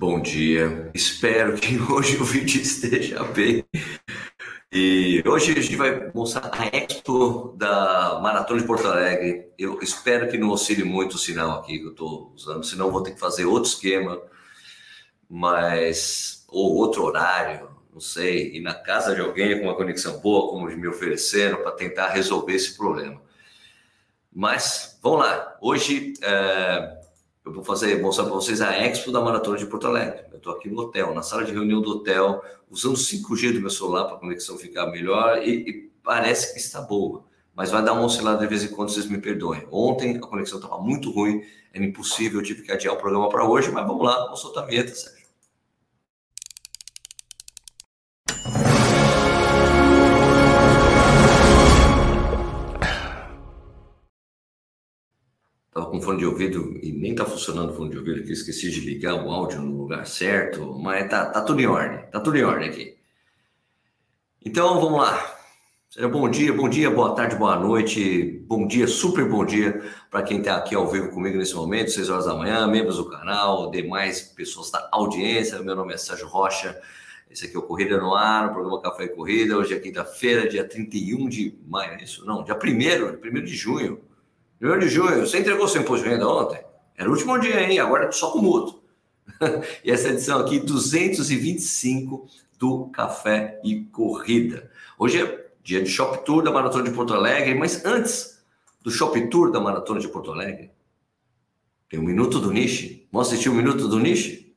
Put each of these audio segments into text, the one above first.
Bom dia. Espero que hoje o vídeo esteja bem. E hoje a gente vai mostrar a Expo da Maratona de Porto Alegre. Eu espero que não oscile muito o sinal aqui que eu estou usando, senão vou ter que fazer outro esquema, mas ou outro horário, não sei, ir na casa de alguém com uma conexão boa, como me ofereceram, para tentar resolver esse problema. Mas vamos lá. Hoje é eu vou fazer, mostrar para vocês a Expo da Maratona de Porto Alegre. Eu estou aqui no hotel, na sala de reunião do hotel, usando 5G do meu celular para a conexão ficar melhor e, e, parece que está boa. Mas vai dar uma oscilada de vez em quando, vocês me perdoem. Ontem a conexão estava muito ruim, era impossível, eu tive que adiar o programa para hoje, mas vamos lá, vamos soltar a vinheta, Sérgio. Estava com fone de ouvido e nem está funcionando o fone de ouvido aqui. Esqueci de ligar o áudio no lugar certo, mas tá, tá tudo em ordem. Tá tudo em ordem aqui. Então vamos lá. Seja bom dia, bom dia, boa tarde, boa noite, bom dia, super bom dia para quem está aqui ao vivo comigo nesse momento, 6 horas da manhã, membros do canal, demais pessoas da audiência. Meu nome é Sérgio Rocha. Esse aqui é o Corrida no Ar, o programa Café e Corrida. Hoje é quinta-feira, dia 31 de maio, é isso? Não, dia 1 1 de junho 1 de junho, você entregou seu imposto de renda ontem? Era o último dia, hein? Agora só com mútuo. e essa edição aqui, 225 do Café e Corrida. Hoje é dia de Shop Tour da Maratona de Porto Alegre, mas antes do Shop Tour da Maratona de Porto Alegre, tem um Minuto do Niche. Vamos assistir o um Minuto do Niche?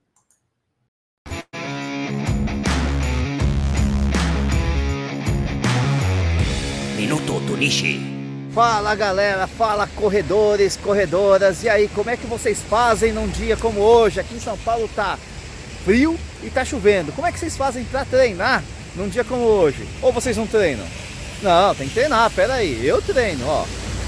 Minuto do Niche. Fala galera, fala corredores, corredoras, e aí, como é que vocês fazem num dia como hoje? Aqui em São Paulo tá frio e tá chovendo. Como é que vocês fazem para treinar num dia como hoje? Ou vocês não treinam? Não, tem que treinar, pera aí, eu treino, ó.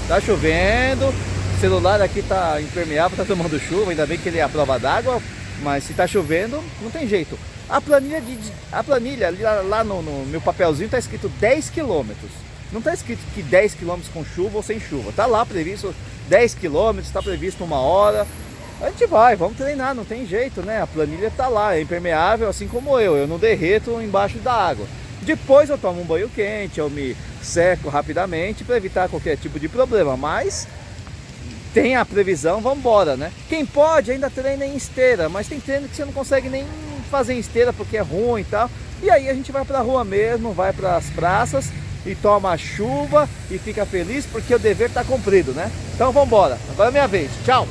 Tá chovendo, o celular aqui tá impermeável, tá tomando chuva, ainda bem que ele é a prova d'água, mas se tá chovendo, não tem jeito. A planilha, de, a planilha lá, no, no meu papelzinho tá escrito 10 quilômetros. Não está escrito que 10 km com chuva ou sem chuva. Está lá previsto 10 km, está previsto uma hora. A gente vai, vamos treinar, não tem jeito, né? A planilha está lá, é impermeável, assim como eu. Eu não derreto embaixo da água. Depois eu tomo um banho quente, eu me seco rapidamente para evitar qualquer tipo de problema. Mas tem a previsão, vamos embora, né? Quem pode ainda treina em esteira, mas tem treino que você não consegue nem fazer em esteira porque é ruim e tal. E aí a gente vai para a rua mesmo, vai para as praças e toma chuva e fica feliz porque o dever está cumprido, né? Então vamos embora. Agora é minha vez. Tchau.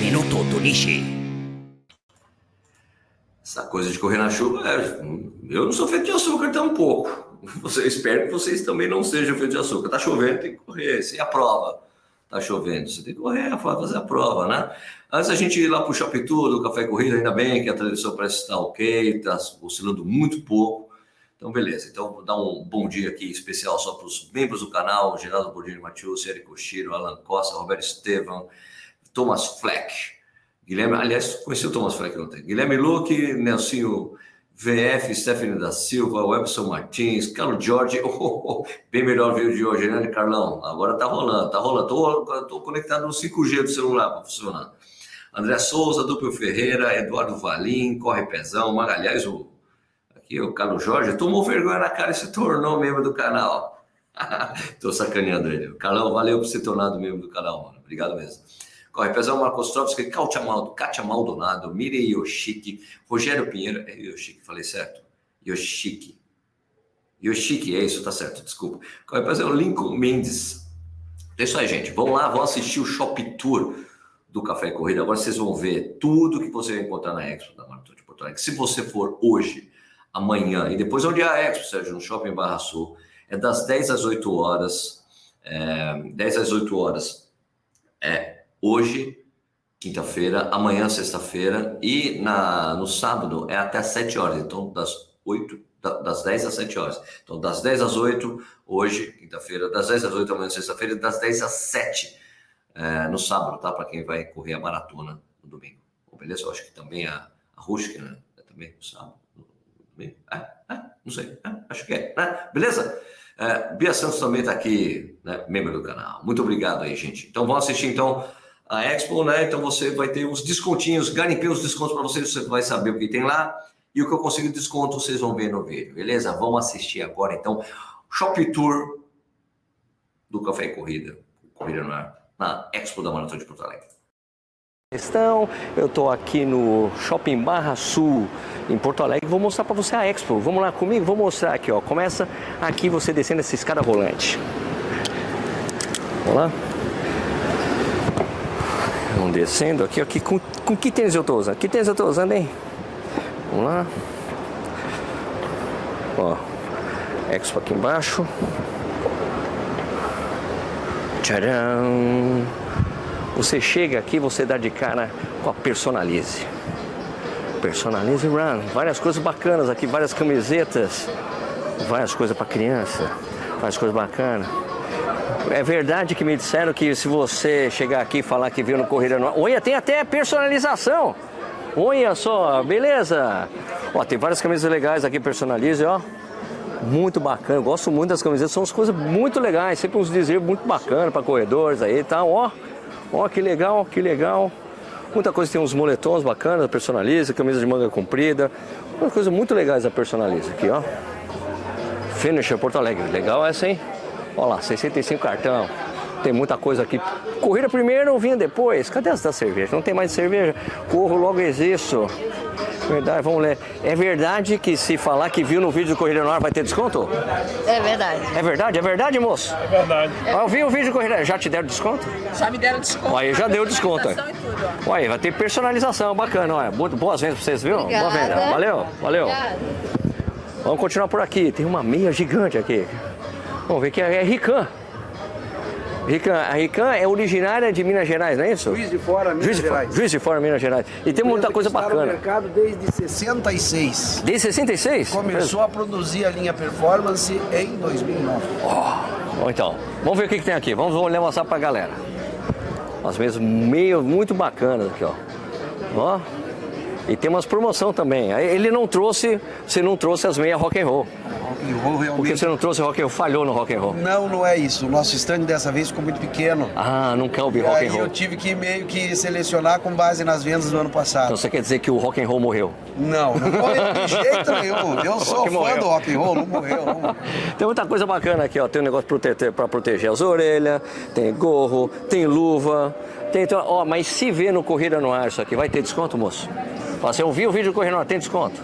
Minuto do Nishi. Essa coisa de correr na chuva, é, eu não sou feito de açúcar tampouco. Você espero que vocês também não sejam feitos de açúcar. Tá chovendo, tem que correr. Você aprova tá chovendo, você tem que correr, fazer a prova, né? Antes a gente ir lá para o Shopping Café Corrida, ainda bem que a transmissão parece estar ok, está oscilando muito pouco. Então, beleza. Então, vou dar um bom dia aqui especial só para os membros do canal, Geraldo Bordini Matius, Eric Cochiro, Alan Costa, Roberto Estevam, Thomas Fleck, Guilherme, aliás, conheci o Thomas Fleck ontem, Guilherme Luque, Nelsinho VF, Stephanie da Silva, Webson Martins, Carlos Jorge, oh, oh, oh, bem melhor vídeo de hoje, né, Carlão? Agora tá rolando, tá rolando. Tô, tô conectado no 5G do celular para funcionar. André Souza, Duplo Ferreira, Eduardo Valim, Corre Pezão, Magalhães, o, aqui o Carlos Jorge, tomou vergonha na cara e se tornou membro do canal. tô sacaneando ele. Carlão, valeu por ser tornado membro do canal, mano. Obrigado mesmo. Corre Pezão, Marcos Trovski, Kátia Maldonado, Miri Yoshiki, Rogério Pinheiro, é Yoshiki, falei certo? Yoshiki. Yoshiki, é isso, tá certo, desculpa. Corre Pezão, Lincoln Mendes. É isso aí, gente. Vamos lá, vamos assistir o Shop Tour do Café e Corrida. Agora vocês vão ver tudo que você vai encontrar na Expo da Maratona de Porto Alegre. Se você for hoje, amanhã e depois onde é a Expo, Sérgio, no Shopping Barra Sul, é das 10 às 8 horas. É, 10 às 8 horas é hoje, quinta-feira, amanhã, sexta-feira, e na, no sábado é até 7 horas, então das 8, das 10 às 7 horas. Então, das 10 às 8, hoje, quinta-feira, das 10 às 8 amanhã, sexta-feira, e das 10 às 7 é, no sábado, tá? Para quem vai correr a maratona no domingo. Bom, beleza? Eu acho que também a, a Rusca, né? É também no sábado, no domingo. Ah, ah, não sei, ah, acho que é. Ah, beleza? É, Bia Santos também está aqui, né, membro do canal. Muito obrigado aí, gente. Então vamos assistir então a Expo, né? Então você vai ter uns descontinhos, garimpei os descontos para vocês, você vai saber o que tem lá. E o que eu consigo de desconto vocês vão ver no vídeo, beleza? Vamos assistir agora então Shop Tour do Café e Corrida, Corrida no Ar, na Expo da Maratona de Porto Alegre. Estão, eu estou aqui no Shopping Barra Sul, em Porto Alegre. Vou mostrar para você a Expo. Vamos lá comigo? Vou mostrar aqui, ó. Começa aqui você descendo essa escada rolante. Vamos lá. Descendo aqui, aqui com, com que tênis eu estou usando? Que tênis eu estou usando, hein? Vamos lá. Ó, Expo aqui embaixo. Tcharam! Você chega aqui, você dá de cara com a Personalize. Personalize Run, várias coisas bacanas aqui, várias camisetas, várias coisas para criança, várias coisas bacanas. É verdade que me disseram que se você chegar aqui e falar que viu no Corrida no Olha, tem até personalização. Olha só, beleza? Ó, tem várias camisas legais aqui, personalize, ó. Muito bacana, eu gosto muito das camisetas, são as coisas muito legais, sempre uns dizer muito bacana para corredores aí e tal, ó. Ó, que legal, que legal. Muita coisa, tem uns moletons bacanas, personaliza, camisa de manga comprida. Umas coisas muito legais da personaliza aqui, ó. Finisher Porto Alegre, legal essa, hein? Ó lá, 65 cartão. Tem muita coisa aqui. Corrida primeiro, vinha depois. Cadê as da cerveja? Não tem mais cerveja? Corro, logo existo. Verdade, vamos ler. É verdade que se falar que viu no vídeo do Corrida no Ar vai ter desconto? É verdade. É verdade? É verdade, moço? É verdade. Eu vi o vídeo do Corrida Já te deram desconto? Já me deram desconto. Aí já deu desconto. Aí. Personalização e tudo. Olha, vai ter personalização, bacana, olha. Boa- Boas vendas pra vocês, viu? Boa Obrigada. venda. Valeu, valeu. Obrigada. Vamos continuar por aqui. Tem uma meia gigante aqui. Vamos ver que é, é Rican. Rican. A Rican é originária de Minas Gerais, não é isso? Juiz de Fora, Minas Juiz de Fora, Gerais. Juiz de Fora, Minas Gerais. E tem muita coisa está no bacana. mercado desde 66. Desde 66? Começou a produzir a linha Performance em 2009. Bom, então, vamos ver o que, que tem aqui. Vamos, vamos mostrar pra galera. Umas mesas meio muito bacanas aqui, ó. Ó. E tem umas promoção também. Ele não trouxe, você não trouxe as meias rock and roll. And roll Porque realmente. você não trouxe rock and roll, falhou no rock and roll. Não, não é isso. O nosso stand dessa vez ficou muito pequeno. Ah, não cabe rock aí and roll. eu tive que meio que selecionar com base nas vendas do ano Então passado. você quer dizer que o rock and roll morreu? Não, não morreu de jeito nenhum. Eu sou fã morreu. do rock and roll, não morreu. Não morreu. Tem muita coisa bacana aqui, ó. Tem um negócio para proteger as orelhas, tem gorro, tem luva, tem. então, Ó, mas se vê no Corrida no Ar isso aqui, vai ter desconto, moço? Ó, Você ouviu o vídeo do Corrida no Ar, tem desconto?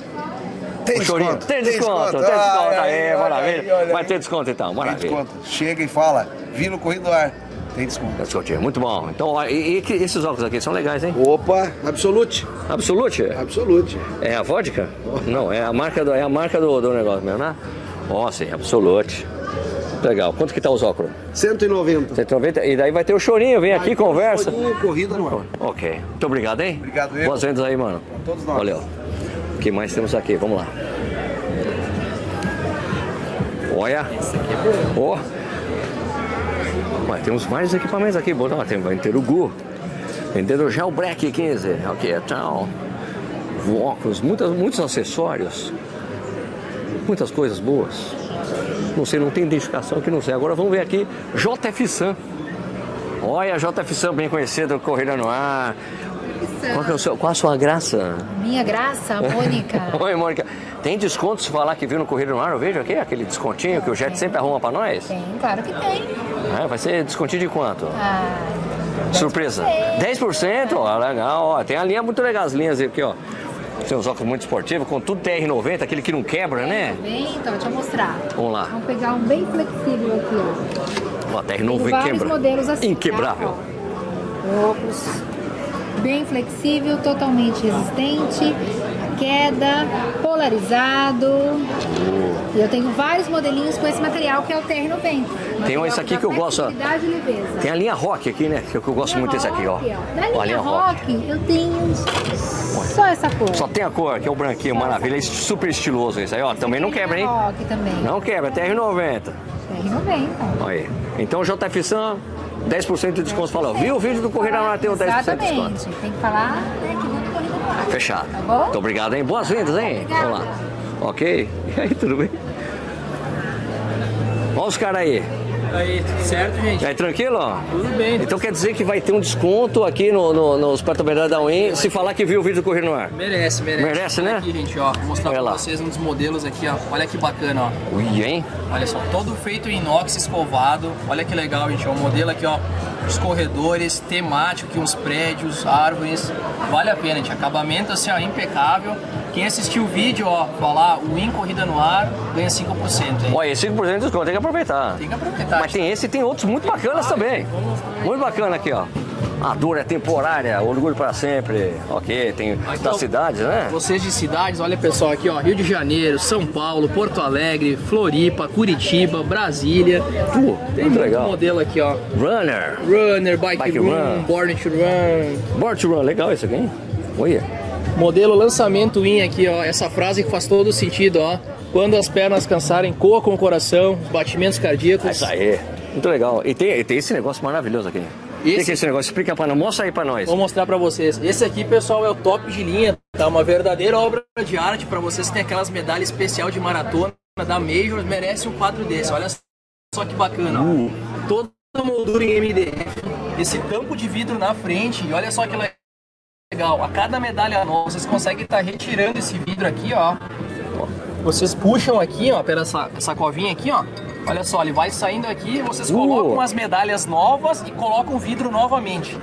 Tem desconto. Tem desconto, tem desconto. Ai, ai, Aí, olha maravilha. aí, Vai aí. ter desconto então, Tem maravilha. desconto. Chega e fala, vi no Corrido do Ar. Tem desconto. Descontinho, muito bom. Então, e, e esses óculos aqui são legais, hein? Opa, Absolute. Absolute? Absolute. É a vodka? Não, é a marca do, é a marca do, do negócio mesmo, né? Ó, sim, Absolute. Legal. Quanto que tá os óculos? 190. 190. E daí vai ter o chorinho, vem aqui, conversa. Chorinho, Corrida no ar. Ok. Muito obrigado, hein? Obrigado, eu. Boas vendas aí, mano. todos nós. Valeu. O que mais temos aqui? Vamos lá. Olha. Ó. Ué, temos vários equipamentos aqui. Bom, não, tem, vai ter o Gu. Vendendo já o Break 15. Ok, então. Óculos, muitas, muitos acessórios. Muitas coisas boas. Não sei, não tem identificação aqui, não sei. Agora vamos ver aqui JF Sam. Olha, JF Sam, bem conhecido, Corrida no Ar. Qual, que é o seu, qual a sua graça? Minha graça, Mônica. Oi, Mônica. Tem desconto se falar que viu no Corrida no Ar? Eu vejo aqui aquele descontinho que o Jet sempre arruma pra nós. Tem, claro que tem. É, vai ser descontinho de quanto? Ah, Surpresa. 10%? Ó, legal. Ó, tem a linha muito legal, as linhas aqui, ó. Tem uns óculos muito esportivos, com tudo TR90, aquele que não quebra, né? bem, então, deixa eu mostrar. Vamos lá. Vamos pegar um bem flexível aqui, ó. Ó, Tem TR90 vários quebra. modelos assim, Inquebrável. Tá? Óculos bem flexível, totalmente resistente, à queda, polarizado. E eu tenho vários modelinhos com esse material que é o TR90. Material esse aqui que eu gosto, ó. Tem a linha Rock aqui, né? Que eu gosto muito desse aqui, ó. Rock, Da Ó, a linha linha rock, eu tenho só essa cor. Só tem a cor, que é o branquinho, maravilha. É super estiloso esse aí, ó. Também não quebra, hein? Rock também. Não quebra, TR90. TR90. Olha aí. Então, JF Sam, 10% de desconto. Falou, viu o vídeo do Corrida no Ar, tem um 10% de desconto. Tem que falar né, que do Corrida no Ar. Fechado. Tá bom? Muito obrigado, hein? Boas vendas, hein? Obrigada. Vamos lá. Ok? E aí, tudo bem? Vamos os caras aí? Aí, tudo certo, gente? Aí, tranquilo? Tudo bem. Então quer dizer que vai ter um desconto aqui no, no, nos patrocinadores da Win se falar que viu o vídeo correr no ar. Merece, merece. Merece, Olha né? aqui, gente, ó. Vou mostrar Olha pra lá. vocês um dos modelos aqui, ó. Olha que bacana, ó. Ui, hein? Olha só, todo feito em inox escovado. Olha que legal, gente. ó. O modelo aqui, ó. Os corredores, temático aqui, uns prédios, árvores. Vale a pena, gente. Acabamento assim, ó, impecável. Quem assistiu o vídeo, ó, falar o Win Corrida no Ar, ganha 5%, hein? Olha, 5% de desconto, tem que aproveitar. Tem que aproveitar. Mas tem esse e tem outros muito bacanas também. Muito bacana aqui, ó. A dor é temporária, orgulho para sempre. Ok, tem Então, das cidades, né? Vocês de cidades, olha pessoal aqui, ó, Rio de Janeiro, São Paulo, Porto Alegre, Floripa, Curitiba, Brasília. Pô, Tem muito legal. modelo aqui, ó. Runner, Runner, Bike, Bike Run, Run. Born to Run. Born to Run, legal isso aqui, hein? Olha. Modelo lançamento in aqui, ó. Essa frase que faz todo sentido, ó. Quando as pernas cansarem, coa com o coração, batimentos cardíacos. Isso aí. Muito legal. E tem, e tem esse negócio maravilhoso aqui. O que, Esse- que é esse negócio? Explica pra nós. Mostra aí pra nós. Vou mostrar pra vocês. Esse aqui, pessoal, é o top de linha, tá? Uma verdadeira obra de arte pra vocês tem aquelas medalhas especial de maratona da Major, merece um quadro desse. Olha só que bacana, ó. Uh. Toda moldura em MDF, esse tampo de vidro na frente, e olha só que legal. A cada medalha nova, vocês conseguem estar retirando esse vidro aqui, ó. Vocês puxam aqui, ó, pela essa, essa covinha aqui, ó. Olha só, ele vai saindo aqui, vocês Uh. colocam as medalhas novas e colocam o vidro novamente.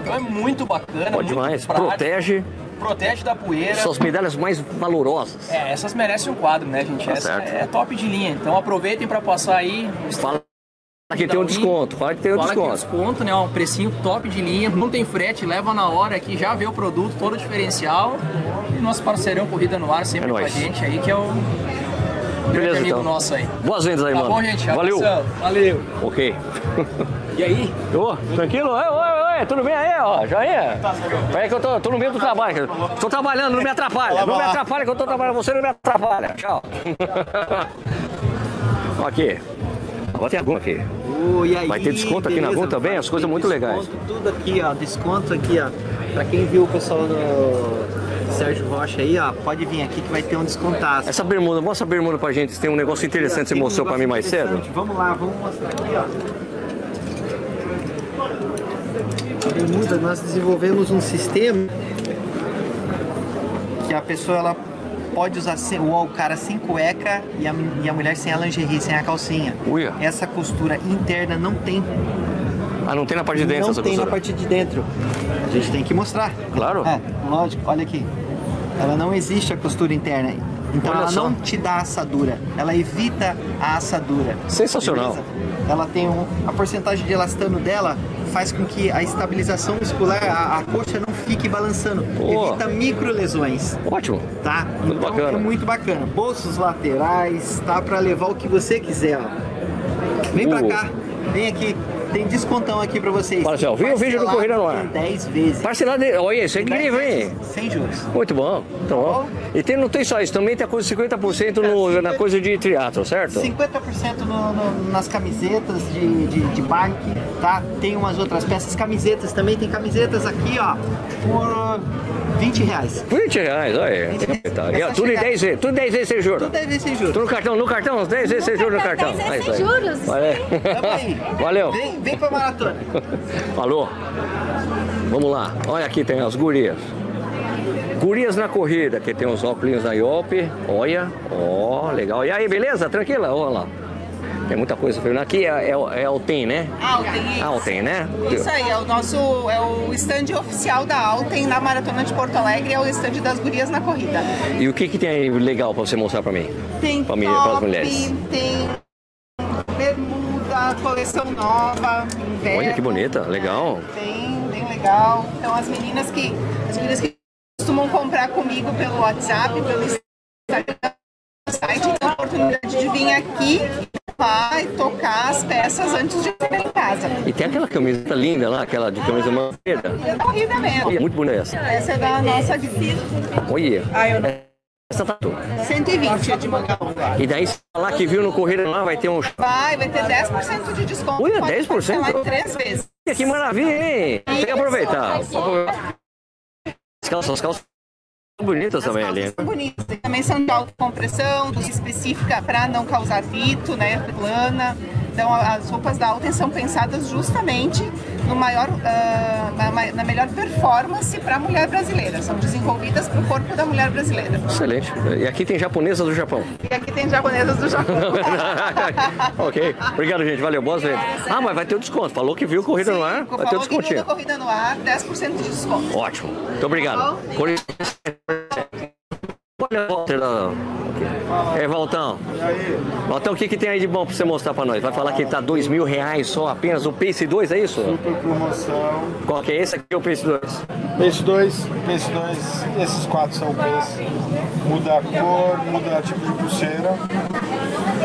Então é muito bacana, Pô, muito demais. prático, Protege. protege da poeira. São as medalhas mais valorosas. É, essas merecem um quadro, né, gente? Tá Essa certo. é top de linha. Então aproveitem para passar aí. Fala que tem um desconto. Fala que tem um Fala que desconto. desconto, né? Um precinho top de linha, não tem frete, leva na hora aqui, já vê o produto, todo o diferencial. E nosso parceirão Corrida no Ar sempre É com a gente aí, que é o grande Beleza, amigo então. nosso aí. Boas vendas aí, Tá mano. bom, gente? Valeu. Abração. Valeu. Ok. E aí? Ô, tranquilo? Oi, oi, oi, tudo bem aí, ó? Joinha? Peraí que eu tô, tô no meio do trabalho. Tô trabalhando, não me atrapalha. Não me atrapalha que eu tô trabalhando, você não me atrapalha. Tchau. aqui. Agora tem a Guma aqui. E aí, Vai ter desconto aqui na beleza? Gol também? As coisas muito legais. desconto, Tudo aqui, ó. Desconto aqui, ó. Pra quem viu o pessoal do Sérgio Rocha aí, ó, pode vir aqui que vai ter um descontaço. Essa bermuda, mostra a bermuda pra gente. Tem um negócio interessante que você Tem um mostrou pra mim mais cedo. Vamos lá, vamos mostrar aqui, ó. A bermuda, nós desenvolvemos um sistema que a pessoa ela pode usar o, cara sem cueca e a, e a mulher sem a lingerie, sem a calcinha. Uia. Essa costura interna não tem Ah, não tem na parte de dentro não essa tem na costura? parte de dentro. A gente tem que mostrar. Claro. É, lógico, olha aqui. Ela não existe a costura interna. Então Olha ela só. não te dá assadura. Ela evita a assadura. Sensacional. Beleza? Ela tem um, a porcentagem de elastano dela faz com que a estabilização muscular, a, a coxa não fique balançando. Evita micro lesões. Ótimo. Tá? Muito então bacana. é muito bacana. Bolsos laterais, tá para levar o que você quiser, ó. Vem pra Uh. cá, vem aqui. Tem descontão aqui pra vocês. Marcel, viu o vídeo do Corrida no Ar? em 10 vezes. Parcelado, olha, isso é Em 10 incrível, hein? Sem juros. Muito bom. Tá bom. E tem, não tem só isso, também tem a coisa de 50% no, na coisa de triatlo, certo? 50% no- no- nas camisetas de, de, de bike, tá? Tem umas outras peças. Camisetas também, tem camisetas aqui, ó, por 20 reais. 20 reais, olha aí. 20 reais. Tá. É E, tudo em chegar. 10 vezes, tudo em 10 vezes sem juros. Tudo deve ser sem Tudo juros. no cartão, no cartão, 10 vezes sem juros no cartão. 10 É vezes sem aí. juros. Valeu. Valeu. Vem, vem pra maratona. Falou. Vamos lá. Olha aqui, tem as gurias. Gurias na corrida, que tem os óculos da IOP. Olha, ó, legal. E aí, beleza? Tranquila? Olha lá. Tem muita coisa. Aqui é, é, é TEM, né? Alten, isso. Alten, né? Isso aí, é o nosso, é o stand oficial da Alten na Maratona de Porto Alegre, é o stand das gurias na corrida. E o que, que tem aí legal pra você mostrar pra mim? Tem Pra top, pras mulheres. tem bermuda, coleção nova, inverno. Olha que bonita, legal. Bem, bem legal. Então as meninas que, as meninas que costumam comprar comigo pelo WhatsApp, pelo Instagram, site, tem a oportunidade de vir aqui vai tocar as peças antes de chegar em casa. E tem aquela camiseta linda lá, aquela de camisa mangueira. É da corrida mesmo. Muito bonita essa. Essa é da nossa divisão. Olha. Ah, eu- Essa tá toda. 120 de manga longa. E daí, se falar que viu no Correio lá, vai ter um. Vai, vai ter 10% de desconto. Olha, Pode 10%? parcelar em três vezes. Que maravilha, hein? Tem que aproveitar. As calças, as calças bonitas também ali. São bonitas. Também são de alta compressão, específica para não causar atrito, né? Plana. Então as roupas da Alten são pensadas justamente no maior, ah, na, na melhor performance para a mulher brasileira. São desenvolvidas para o corpo da mulher brasileira. Excelente. E aqui tem japonesa do Japão. E aqui tem japonesas do Japão. ok. Obrigado, gente. Valeu. Boas vendas. Ah, mas vai ter o desconto. Falou que viu Corrida no Ar. Vai ter o que descontinho. corrida no ar, 10% de desconto. Ótimo. Muito obrigado. Tá Olha, Walter. É, Valtão. Valtão, o que, que tem aí de bom pra você mostrar pra nós? Vai falar que tá dois mil reais só apenas o Pace 2, é isso? Super promoção. Qual que é esse aqui? É o Pace 2. Pace 2, Pace 2, esses quatro são Pace. Muda a cor, muda o tipo de pulseira.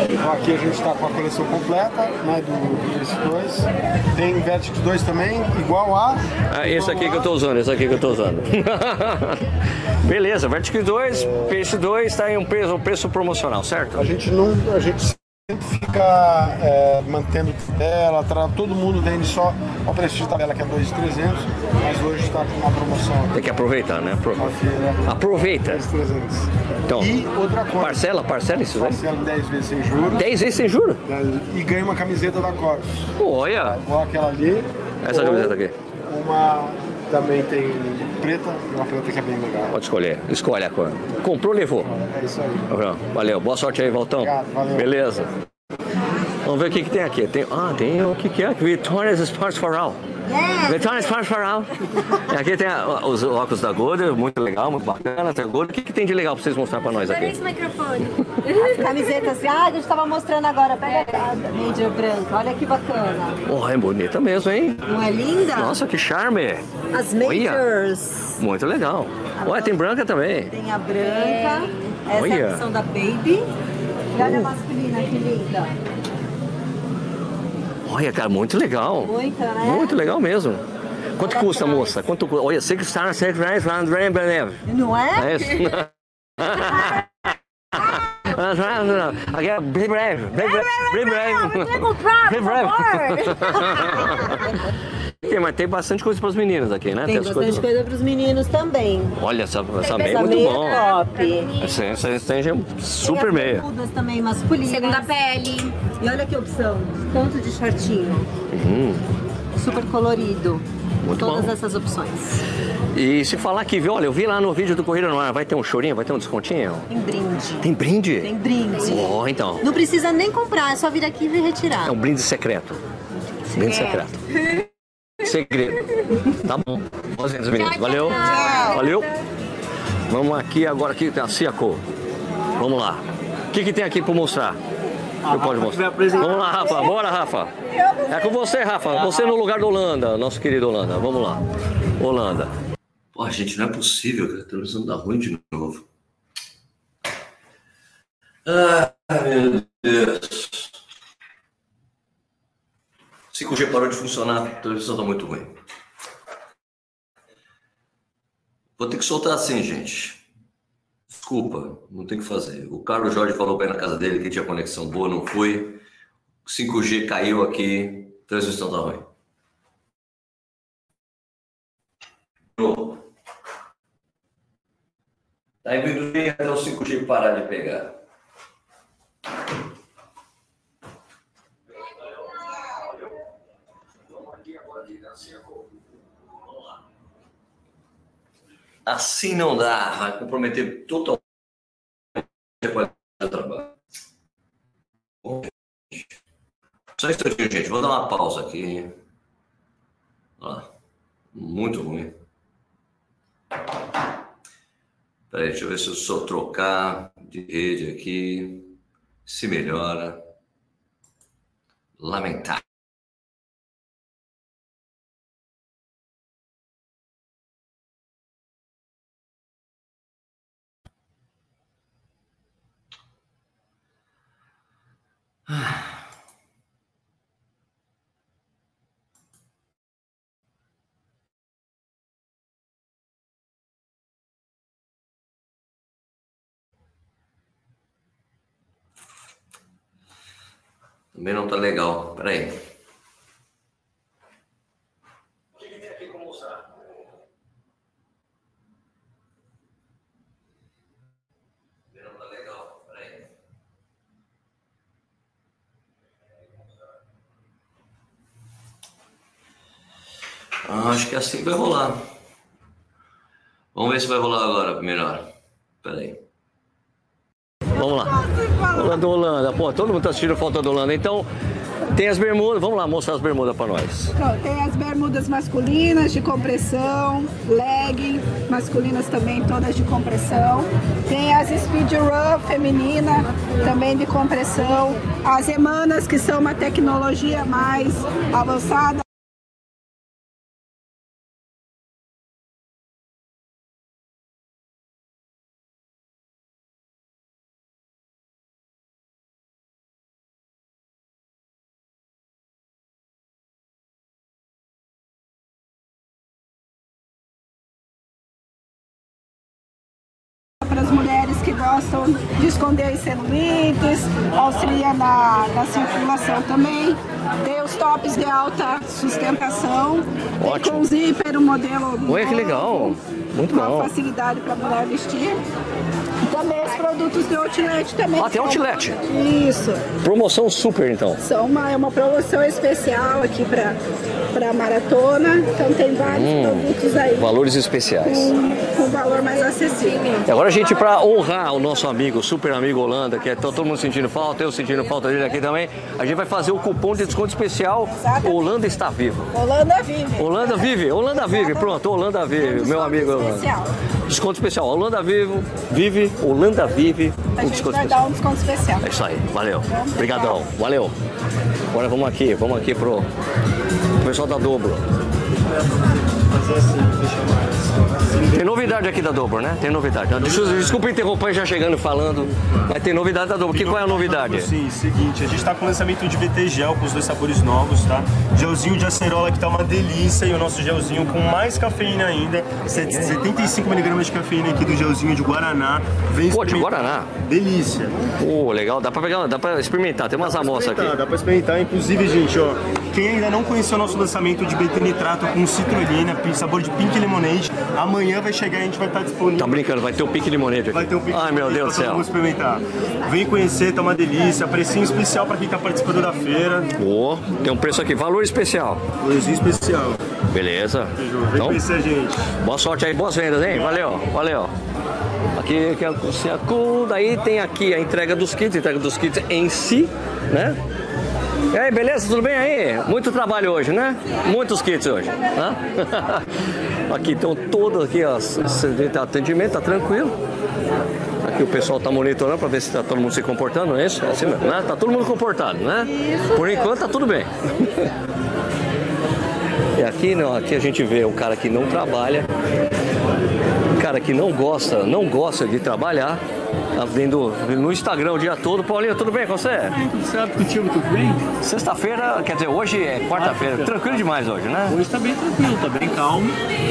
Então aqui a gente está com a coleção completa né, do, Pace 2. Tem Vertex 2 também, igual a. Ah, esse aqui que eu tô usando, esse aqui que eu tô usando. Beleza, Vertic 2, Pace 2 tá em um preço, um preço promocional, certo? A gente não. A gente sempre fica é, mantendo tabela, tra- todo mundo vende só o preço de tabela que é 2,300, mas hoje está com uma promoção Tem que aproveitar, né? Apro- feira. Aproveita. 2,300. Então, E outra coisa. parcela, parcela isso daí? Parcela em 10 vezes sem juros. 10 vezes sem juro? E ganha uma camiseta da Corus. Olha, Igual aquela ali. essa ou camiseta aqui. Uma também tem preta, tem uma preta que é bem legal. Pode escolher, escolhe a cor. Comprou, levou. É isso aí. Valeu, boa sorte aí, Valtão. Obrigado, valeu. Beleza. Vamos ver o que, que tem aqui. Tem, ah, tem o que, que é? Victoria's Sports for All. Victoria's Sports for All. E aqui tem a- os óculos da Golden, muito legal, muito bacana. Tem a Golden. O que, que tem de legal pra vocês mostrar pra nós aqui? microfone. As camisetas, ah, a gente tava mostrando agora, pega a Major branca, olha que bacana. Oh, é bonita mesmo, hein? Não é linda? Nossa, que charme. As Olha. Majors. Muito legal. Olha, tem branca também. Tem a branca, essa é Olha. a versão da Baby. E olha a masculina, que linda. Olha, cara, muito legal. Muita, né? Muito legal mesmo. Quanto custa, moça? Quanto custa? Olha, Six Stars, Six Stars, Round Rainbow. Não É é? isso? Aqui é bem breve, bem breve, bem breve. Comprar, por favor? Aqui, mas tem bastante coisa para os meninos aqui, né? Tem as bastante coisa para os meninos também. Olha, essa, essa meia é muito meia bom. top. Essa, essa, essa é super Tem meia. bermudas também masculinas. Segunda pele. E olha que opção, tanto de shortinho, Hum, super colorido. Muito Todas bom. essas opções. E se falar que, viu, olha, eu vi lá no vídeo do Corrida no Ar, vai ter um chorinho, vai ter um descontinho? Tem brinde. Tem brinde? Tem brinde. Oh, então. Não precisa nem comprar, é só vir aqui e vir retirar. É um brinde secreto. Brinde secreto. Segredo. Tá bom. Boas vendas, meninos. Valeu. Valeu. Vamos aqui agora, aqui tem a Ciaco. Vamos lá. O que, que tem aqui para mostrar? Eu pode mostrar. Vamos lá, Rafa. Bora, Rafa. É com você, Rafa. Você no lugar do Holanda, nosso querido Holanda. Vamos lá. Holanda. Pô, gente, não é possível, cara. A televisão dá ruim de novo. Ah, meu Deus. 5G parou de funcionar, a televisão tá muito ruim. Vou ter que soltar assim, gente. Desculpa, não tem o que fazer. O Carlos Jorge falou bem na casa dele que tinha conexão boa, não foi. 5G caiu aqui, transmissão tá ruim. Tá indo bem até o 5G parar de pegar. Assim não dá, vai comprometer totalmente a qualidade do trabalho. Só um instantinho, gente. Vou dar uma pausa aqui. Ó, muito ruim. Peraí, deixa eu ver se eu só trocar de rede aqui. Se melhora. Lamentável. Também não tá legal. Peraí. Ah, acho que assim vai rolar. Vamos ver se vai rolar agora melhor. Pera aí. Vamos lá. Holanda, Holanda. Pô, todo mundo tá assistindo foto da Holanda. Então, tem as bermudas. Vamos lá mostrar as bermudas pra nós. Então, tem as bermudas masculinas de compressão, legging, masculinas também todas de compressão. Tem as speed run feminina, também de compressão. As emanas, que são uma tecnologia mais avançada. Esconder as celulites, auxilia na, na circulação também. Tem os tops de alta sustentação, tem Ótimo. com zíper, o modelo Olha que legal. Muito uma bom. facilidade para a mulher vestir. E também os produtos de outlet também. Ah, tem outlet? Isso. Promoção super, então. São uma, é uma promoção especial aqui para para maratona. Então tem vários Hum, produtos aí valores especiais. com, com valor mais acessível. E agora, gente, para honrar o nosso amigo, super amigo Holanda, que é to- todo mundo sentindo falta, eu sentindo falta dele aqui também, a gente vai fazer o cupom de desconto especial Holanda está vivo. Holanda vive. Holanda vive, Holanda vive, pronto, Holanda vive, meu amigo Holanda. Desconto especial, Holanda vive, vive, Holanda vive, A um gente desconto vai especial. dar um desconto especial. É isso aí, valeu. Obrigadão, valeu. Agora vamos aqui, vamos aqui pro, pro pessoal da Dobro. Tem novidade aqui da Dobro, né? Tem novidade. Desculpa, desculpa interromper já chegando falando, mas tem novidade da Dobro. Que qual é a novidade? Sim, seguinte, a gente tá com o lançamento de BT Gel com os dois sabores novos, tá? Gelzinho de acerola que tá uma delícia e o nosso gelzinho com mais cafeína ainda, set- 75mg de cafeína aqui do gelzinho de Guaraná. Vem Pô, de. Guaraná. Delícia. Pô, legal, dá pra pegar, dá pra experimentar, tem umas amostras aqui. Dá pra experimentar, inclusive, gente, ó. Quem ainda não conheceu o nosso lançamento de BT Nitrato com citrulina, sabor de pink lemonade, amanhã vai chegar e a gente vai estar disponível. Tá brincando, vai ter o pique limonade aqui. Vai ter um pique Ai, meu Deus do céu. mundo experimentar. Vem conhecer, tá uma delícia. Precinho especial pra quem tá participando da feira. Ó, tem um preço aqui, valor especial. Valorzinho especial. Beleza. Vem Então, conhecer a gente. boa sorte aí, boas vendas, hein? Valeu, valeu. Aqui, aqui é cool, daí tem aqui a entrega dos kits, a entrega dos kits em si, né? E aí, beleza? Tudo bem aí? Muito trabalho hoje, né? Muitos kits hoje. Né? aqui estão todos aqui, ó, atendimento, tá tranquilo. Aqui o pessoal tá monitorando para ver se tá todo mundo se comportando, não é isso? É assim mesmo, né? Tá todo mundo comportado, né? Por enquanto tá tudo bem. E aqui não, aqui a gente vê o cara que não trabalha, o cara que não gosta, não gosta de trabalhar, tá vendo no Instagram o dia todo. Paulinho, tudo bem com você? Tudo certo contigo, tudo bem? Sexta-feira, quer dizer, hoje é quarta-feira, tranquilo demais hoje, né? Hoje tá bem tranquilo, tá bem calmo.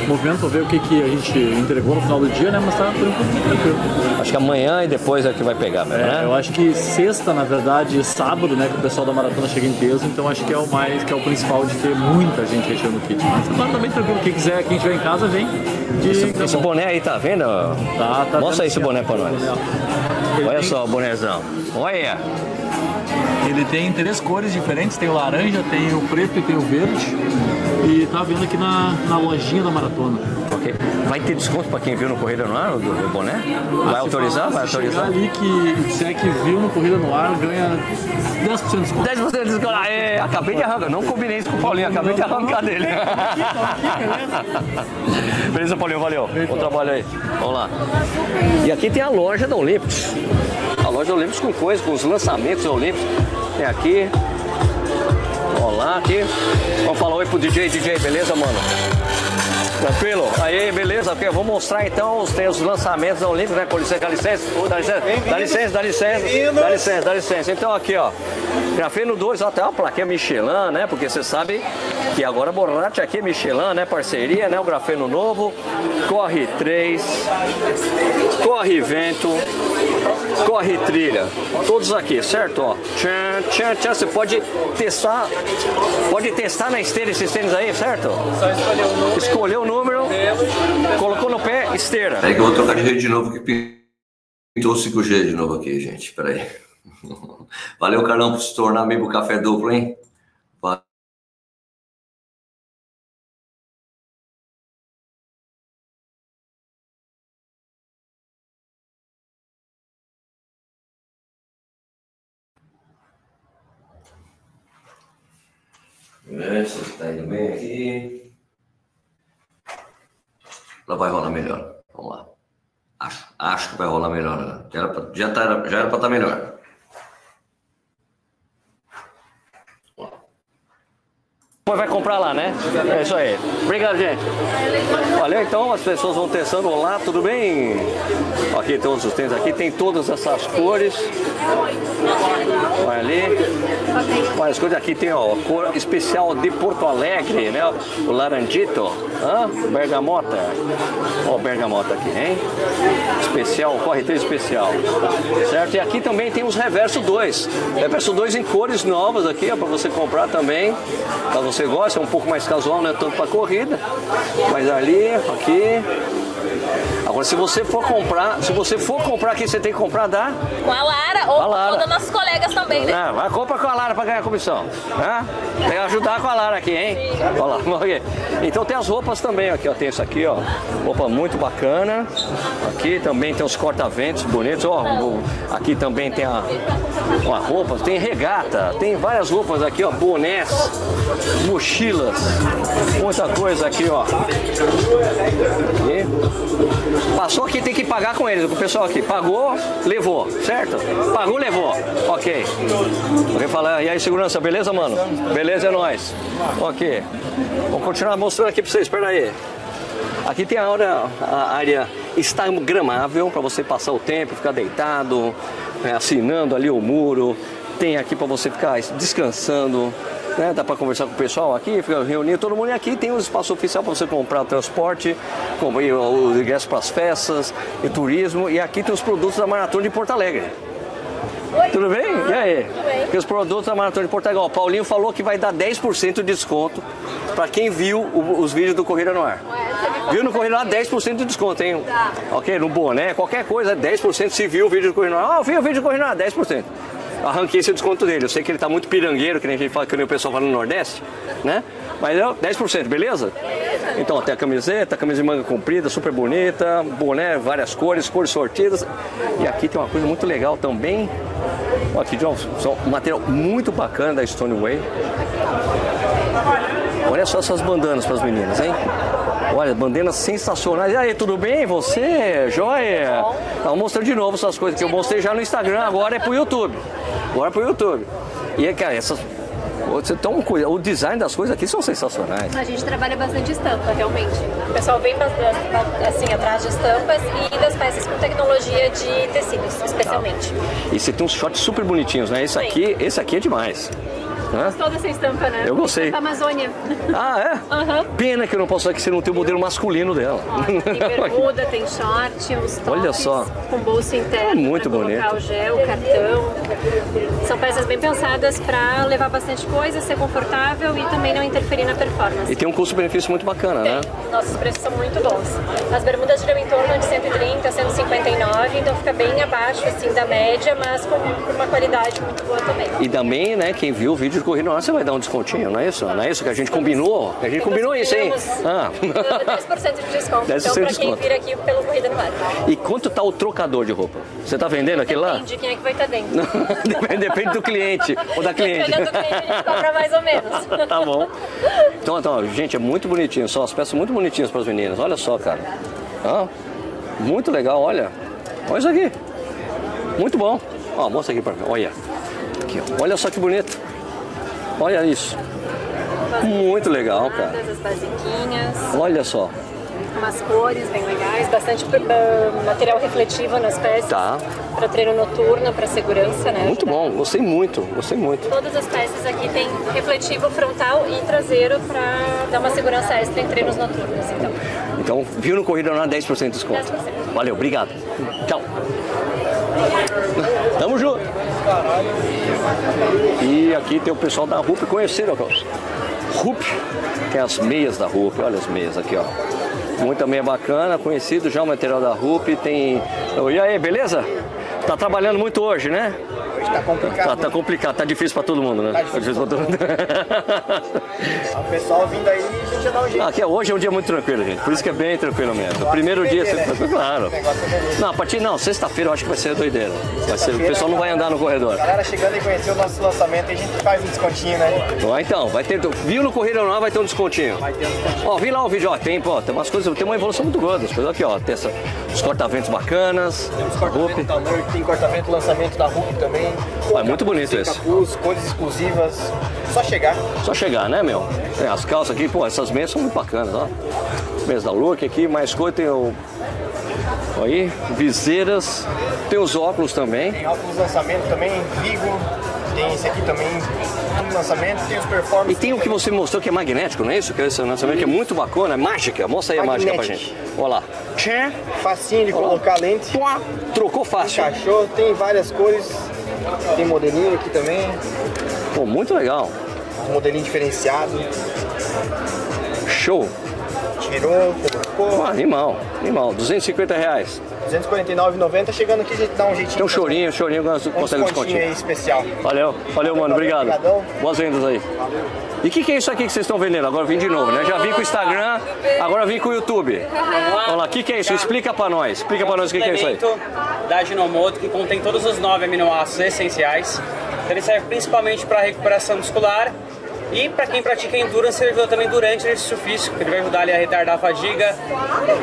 Movimento pra ver o que, que a gente entregou no final do dia, né? Mas tá enquanto bem tranquilo. Acho que amanhã e depois é que vai pegar, mesmo, É, né? eu acho que sexta, na verdade, sábado, né, que o pessoal da maratona chega em peso, então acho que é o mais, que é o principal de ter muita gente recheando o kit. Mas agora tá bem tranquilo, quem quiser, quem estiver em casa, vem. De, Esse, tá esse boné aí tá vendo? Tá, tá Mostra vendo esse boné pra nós. Ele Olha só o bonézão. Olha. Ele tem três cores diferentes, tem o laranja, tem o preto e tem o verde. E tá vendo aqui na, na lojinha da maratona. Ok. Vai ter desconto pra quem viu no Corrida no Ar, do, do boné? Vai Ah, se autorizar? falar, Vai se autorizar? ali que disser que viu no Corrida no Ar, ganha 10% de desconto. 10% de desconto. Aê, acabei de arrancar. Não combinei isso com o Paulinho, acabei de arrancar dele. Beleza, Paulinho, valeu. Bom trabalho aí. Vamos lá. E aqui tem a loja da Olímpicos. A loja da Olímpicos com coisas, com os lançamentos da Olímpicos. Tem aqui. Olá, aqui. Vamos falar oi pro DJ. DJ, beleza, mano? Tranquilo? Aí, beleza? Ok, eu vou mostrar então os, tem os lançamentos da Olímpicos, né? Com licença, dá licença. Ô, dá licença, dá licença, dá licença. Dá licença, dá licença. Então aqui, ó. Grafeno 2, ó, tem uma plaquinha Michelin, né? Porque você sabe que agora Borrate aqui é Michelin, né? Parceria, né? O grafeno novo. Corre 3. Corre vento. Corre trilha. Todos aqui, certo? Ó. Tchan, tchan, tchan. Você pode testar. Pode testar na esteira esses tênis aí, certo? Escolheu o número, colocou no pé, esteira. Peraí que eu vou trocar de rede de novo, que pintou o 5G de novo aqui, gente. Peraí. Valeu, Carlão, por se tornar amigo Café Duplo, hein? É, se está indo bem aqui. Ela vai rolar melhor. Vamos lá. Acho, acho que vai rolar melhor. Né? Já era já tá, para estar tá melhor. Vai comprar lá, né? É isso aí. Obrigado, gente. Valeu, então, as pessoas vão testando. Olá, tudo bem? Aqui todos os tênis aqui, tem todas essas cores. Olha ali. Várias coisas aqui tem, ó, cor especial de Porto Alegre, né? O laranjito, Hã? bergamota. Ó, bergamota aqui, hein? Especial, correteiro especial. Certo? E aqui também tem os Reverso 2. Reverso 2 em cores novas aqui, ó, pra você comprar também. Caso você gosta, é um pouco mais casual, não é tanto pra corrida. Mas ali, aqui, Agora, se você for comprar, se você for comprar aqui, você tem que comprar da... Com a Lara ou a Lara. com nossos colegas também, né? É, vai compra com a Lara para ganhar comissão. Né? Tem que ajudar com a Lara aqui, hein? Olha lá. Então tem as roupas também aqui, ó. Tem isso aqui, ó. Roupa muito bacana. Aqui também tem os corta-ventos bonitos. Ó, aqui também tem a, a roupa, tem regata, tem várias roupas aqui, ó. Bonés, mochilas, muita coisa aqui, ó. Aqui. Passou aqui, tem que pagar com eles. O pessoal aqui pagou, levou, certo? Pagou, levou. Ok. Alguém fala, e aí, segurança, beleza, mano? Beleza, é nóis. Ok. Vou continuar mostrando aqui pra vocês, espera aí. Aqui tem a área, a área instagramável para você passar o tempo, ficar deitado, né, assinando ali o muro. Tem aqui para você ficar descansando, né? Dá para conversar com o pessoal aqui, fica reunindo todo mundo. E aqui tem o espaço oficial para você comprar o transporte, o ingresso para as festas, e turismo. E aqui tem os produtos da Maratona de Porto Alegre. Oi. Tudo bem? E aí? Tudo bem. Porque os produtos da Maratona de Porto Alegre. O Paulinho falou que vai dar 10% de desconto para quem viu o, os vídeos do Corrida no Ar. Viu no Corrida no Ar 10% de desconto, hein? Tá. Ok? No boné, qualquer coisa, 10% se viu o vídeo do Corrida no Ar. Ah, eu vi o vídeo do Corrida no Ar, 10% arranquei esse desconto dele. Eu sei que ele está muito pirangueiro, que nem a gente fala, que nem o pessoal fala no Nordeste, né? Mas é 10%, beleza? Então, tem a camiseta, camisa de manga comprida, super bonita, boné, várias cores, cores sortidas. E aqui tem uma coisa muito legal também. Aqui, John, um material muito bacana da Stoneway. Olha só essas bandanas para as meninas, hein? Olha, bandenas sensacionais. E aí, tudo bem? Você? Joia? Vou mostrar de novo essas coisas que eu mostrei já no Instagram, agora é pro YouTube. Agora é pro YouTube. E aí, cara, essas cuidado. O design das coisas aqui são sensacionais. A gente trabalha bastante estampa, realmente. O pessoal vem assim, atrás de estampas e das peças com tecnologia de tecidos, especialmente. Tá. E você tem uns shorts super bonitinhos, né? Esse aqui, esse aqui é demais. Gostou dessa estampa, né? Eu gostei. Da Amazônia. Ah, é? Uhum. Pena que eu não posso aqui, você não tem o modelo masculino dela. tem bermuda, tem short, uns tops. Olha só. Com bolso interno. É muito bonito. o gel, o cartão. São peças bem pensadas para levar bastante coisa, ser confortável e também não interferir na performance. E tem um custo-benefício muito bacana, tem. né? Nossos preços são muito bons. As bermudas giram em torno de 130, 159, então fica bem abaixo assim da média, mas com uma qualidade muito boa também. E também, né, quem viu o vídeo de corrida, você vai dar um descontinho, não é isso? Não é isso que a gente combinou? A gente combinou isso, hein? Ah. 10% de desconto. 10 então, para quem vir aqui pelo Corrida no Mar. E quanto tá o trocador de roupa? Você tá vendendo aquele lá? Depende de quem é que vai estar tá dentro. depende, depende, do cliente ou da cliente. Dependendo do cliente, a gente cobra mais ou menos. tá bom. Então, então, gente, é muito bonitinho. São as peças muito bonitinhas para as meninas. Olha só, cara. Ah, muito legal, olha. Olha isso aqui. Muito bom. Ó, mostra aqui para mim. Olha. Aqui, ó. Olha só que bonito. Olha isso. Muito legal, cara. As basiquinhas. Olha só. Umas cores bem legais, bastante uh, material refletivo nas peças. Tá. Para treino noturno, para segurança, né? Muito bom, gostei muito, gostei muito. Todas as peças aqui tem refletivo frontal e traseiro para dar uma segurança extra em treinos noturnos, então. Então, viu no Corrida na 10% de desconto. 10%. Valeu, obrigado. Tchau. Tamo junto. E aqui tem o pessoal da RUP, conheceram, RUP, tem as meias da RUP, olha as meias aqui, ó. Muito também é bacana, conhecido já o material da RUP, tem... E aí, beleza? Tá trabalhando muito hoje, né? Tá complicado. Tá, tá complicado, tá difícil pra todo mundo, né? Tá difícil pra todo mundo. O pessoal vindo aí, a gente já dá um jeito. Aqui, hoje é um dia muito tranquilo, gente. Por isso que é bem tranquilo mesmo. O primeiro dia, você... né? claro. É. Não, a partir não, sexta-feira eu acho que vai ser doideira. Vai ser, o pessoal não vai andar no corredor. Galera chegando e conhecer o nosso lançamento, a gente faz um descontinho, né? Ó, então, vai ter. Viu no Correio Nacional, vai ter um descontinho. Vai ter um descontinho. Ó, vi lá o vídeo, ó, tem, pô, tem umas coisas, tem uma evolução muito boa das coisas aqui, ó. Tem essa, os corta-ventos bacanas. Temos corta-vento da Nerd, tem corta-vento lançamento da Hulk também. É muito bonito esse. capuz, cores exclusivas. Só chegar. Só chegar, né, meu? É, as calças aqui, pô, essas meias são muito bacanas, ó. Meias da Look aqui, mais coisa, tem o. Aí, viseiras, tem os óculos também. Tem óculos lançamento também, Vigo. Tem esse aqui também, lançamento. Tem os performance. E tem o que você mostrou que é magnético, não é isso? Que é esse lançamento que é muito bacana, é mágica. Mostra aí a mágica pra Magnetic. gente. Olha lá. Tchê. Facinho de colocar lente. Trocou fácil. Encaixou, tem várias cores. Tem modelinho aqui também. Pô, muito legal. Modelinho diferenciado. Show. Tirou, colocou. Pô, animal, animal. 250 reais. 249,90. Chegando aqui, a gente dá um jeitinho. Tem um chorinho, chorinho consegue um descontinho descontinho. aí especial. Valeu, valeu, mano, obrigado. Obrigadão. Boas vendas aí. E o que, que é isso aqui que vocês estão vendendo? Agora vim de novo, né? Já vim com o Instagram, agora vim com o YouTube. Vamos lá, o que, que é isso? Explica pra nós. Explica pra nós o que, que é isso aí. suplemento da Ginomoto que contém todos os nove aminoácidos essenciais. Ele serve principalmente para recuperação muscular e para quem pratica endurance, ele ajuda também durante o exercício físico. Ele vai ajudar ali a retardar a fadiga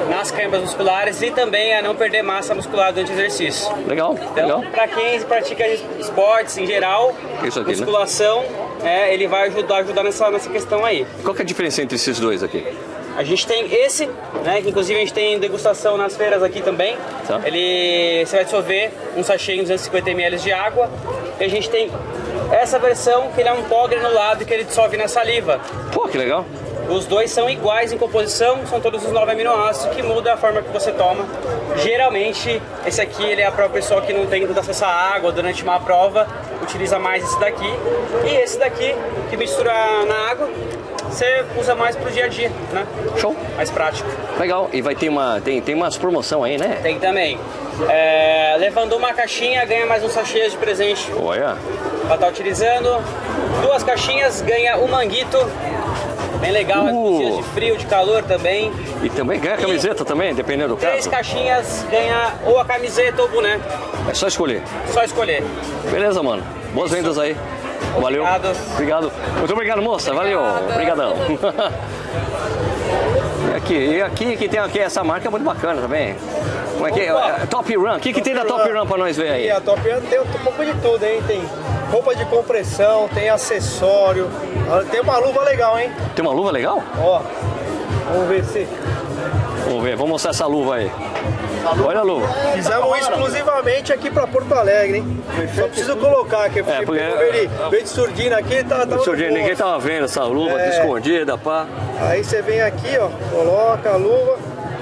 nas câimbras musculares e também a não perder massa muscular durante o exercício. Legal, Então, legal. para quem pratica esportes em geral, aqui, né? musculação, é, ele vai ajudar, ajudar nessa, nessa questão aí. Qual que é a diferença entre esses dois aqui? A gente tem esse, né, que inclusive a gente tem degustação nas feiras aqui também. Tá. Ele, você vai dissolver um sachê em 250 ml de água. E a gente tem essa versão que ele é um pó granulado que ele dissolve na saliva. Pô, que legal. Os dois são iguais em composição, são todos os nove aminoácidos que muda a forma que você toma. Geralmente, esse aqui ele é para o pessoal que não tem tanto acesso à água durante uma prova, utiliza mais esse daqui. E esse daqui, que mistura na água, você usa mais pro dia a dia, né? Show. Mais prático. Legal. E vai ter uma. Tem, tem umas promoção aí, né? Tem também. É, levando uma caixinha, ganha mais um sachê de presente. Olha. Pra estar utilizando. Duas caixinhas, ganha um manguito. Bem legal, Uh. nos dias de frio, de calor também. E também ganha camiseta também, dependendo do Três caso. caixinhas, ganha ou a camiseta ou o boné. É só escolher. Só escolher. Beleza, mano. Boas vendas aí. Valeu. Obrigado. Obrigado. Muito obrigado, moça. Valeu. Obrigadão. E aqui, e aqui que tem aqui essa marca é muito bacana também. Como é que é? É, Top Run. O que, que tem da Top Run pra nós ver aí? E a Top Run tem um pouco de tudo, hein? Tem roupa de compressão, tem acessório. Olha, Tem uma luva legal, hein? Tem uma luva legal? Ó, vamos ver se. Vamos ver, vamos mostrar essa luva aí. Olha a luva. Fizemos exclusivamente aqui pra Porto Alegre, hein? Só preciso colocar aqui, porque, É, porque- veio, de, veio de surdina aqui, tá, tá Senhor, ninguém tava vendo essa luva É. escondida, pá. Aí você vem aqui, ó, coloca a luva,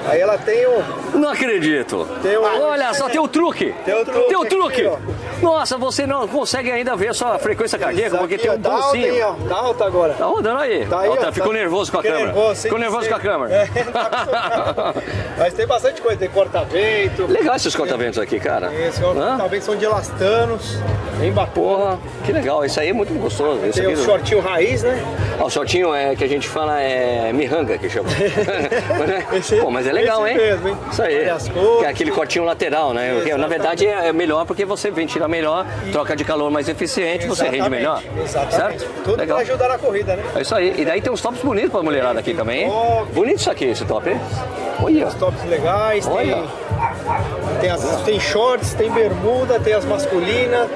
aí ela tem um. Não acredito. Tem um- Olha só, tem o truque. Tem o truque Tem o aqui, truque. ó. Nossa, você não consegue ainda ver a sua frequência cardíaca, porque Aqui, tem um alta, pulsinho. ó, tá alta agora. Tá rodando aí. Tá aí, Ó, tá, ficou tá- nervoso com a câmera. nervoso, ficou nervoso ser. com a câmera. É, tá. Mas tem bastante coisa, tem corta-vento. Legal esses corta-ventos aqui, cara. Esse Hã? corta-vento são de elastanos, bem bacana. Porra, que legal. Isso aí é muito gostoso. Tem aqui... o shortinho raiz, né? Ó, o shortinho é que a gente fala é miranga que chama. Né? Pô, mas é legal, esse hein? mesmo, hein? Isso aí. Cores. É aquele cortinho lateral, né? Porque, na verdade é é melhor porque você ventila melhor, troca de calor mais eficiente, você rende Exatamente, melhor. Exatamente. Certo? Tudo legal. pra ajudar na corrida, né? É isso aí. E daí tem uns tops bonitos pra mulherada aqui também. hein? Bonito isso aqui, esse top, hein? Olha. Os tops legais, Olha. tem, tem, as- tem shorts, tem bermuda, tem as masculinas.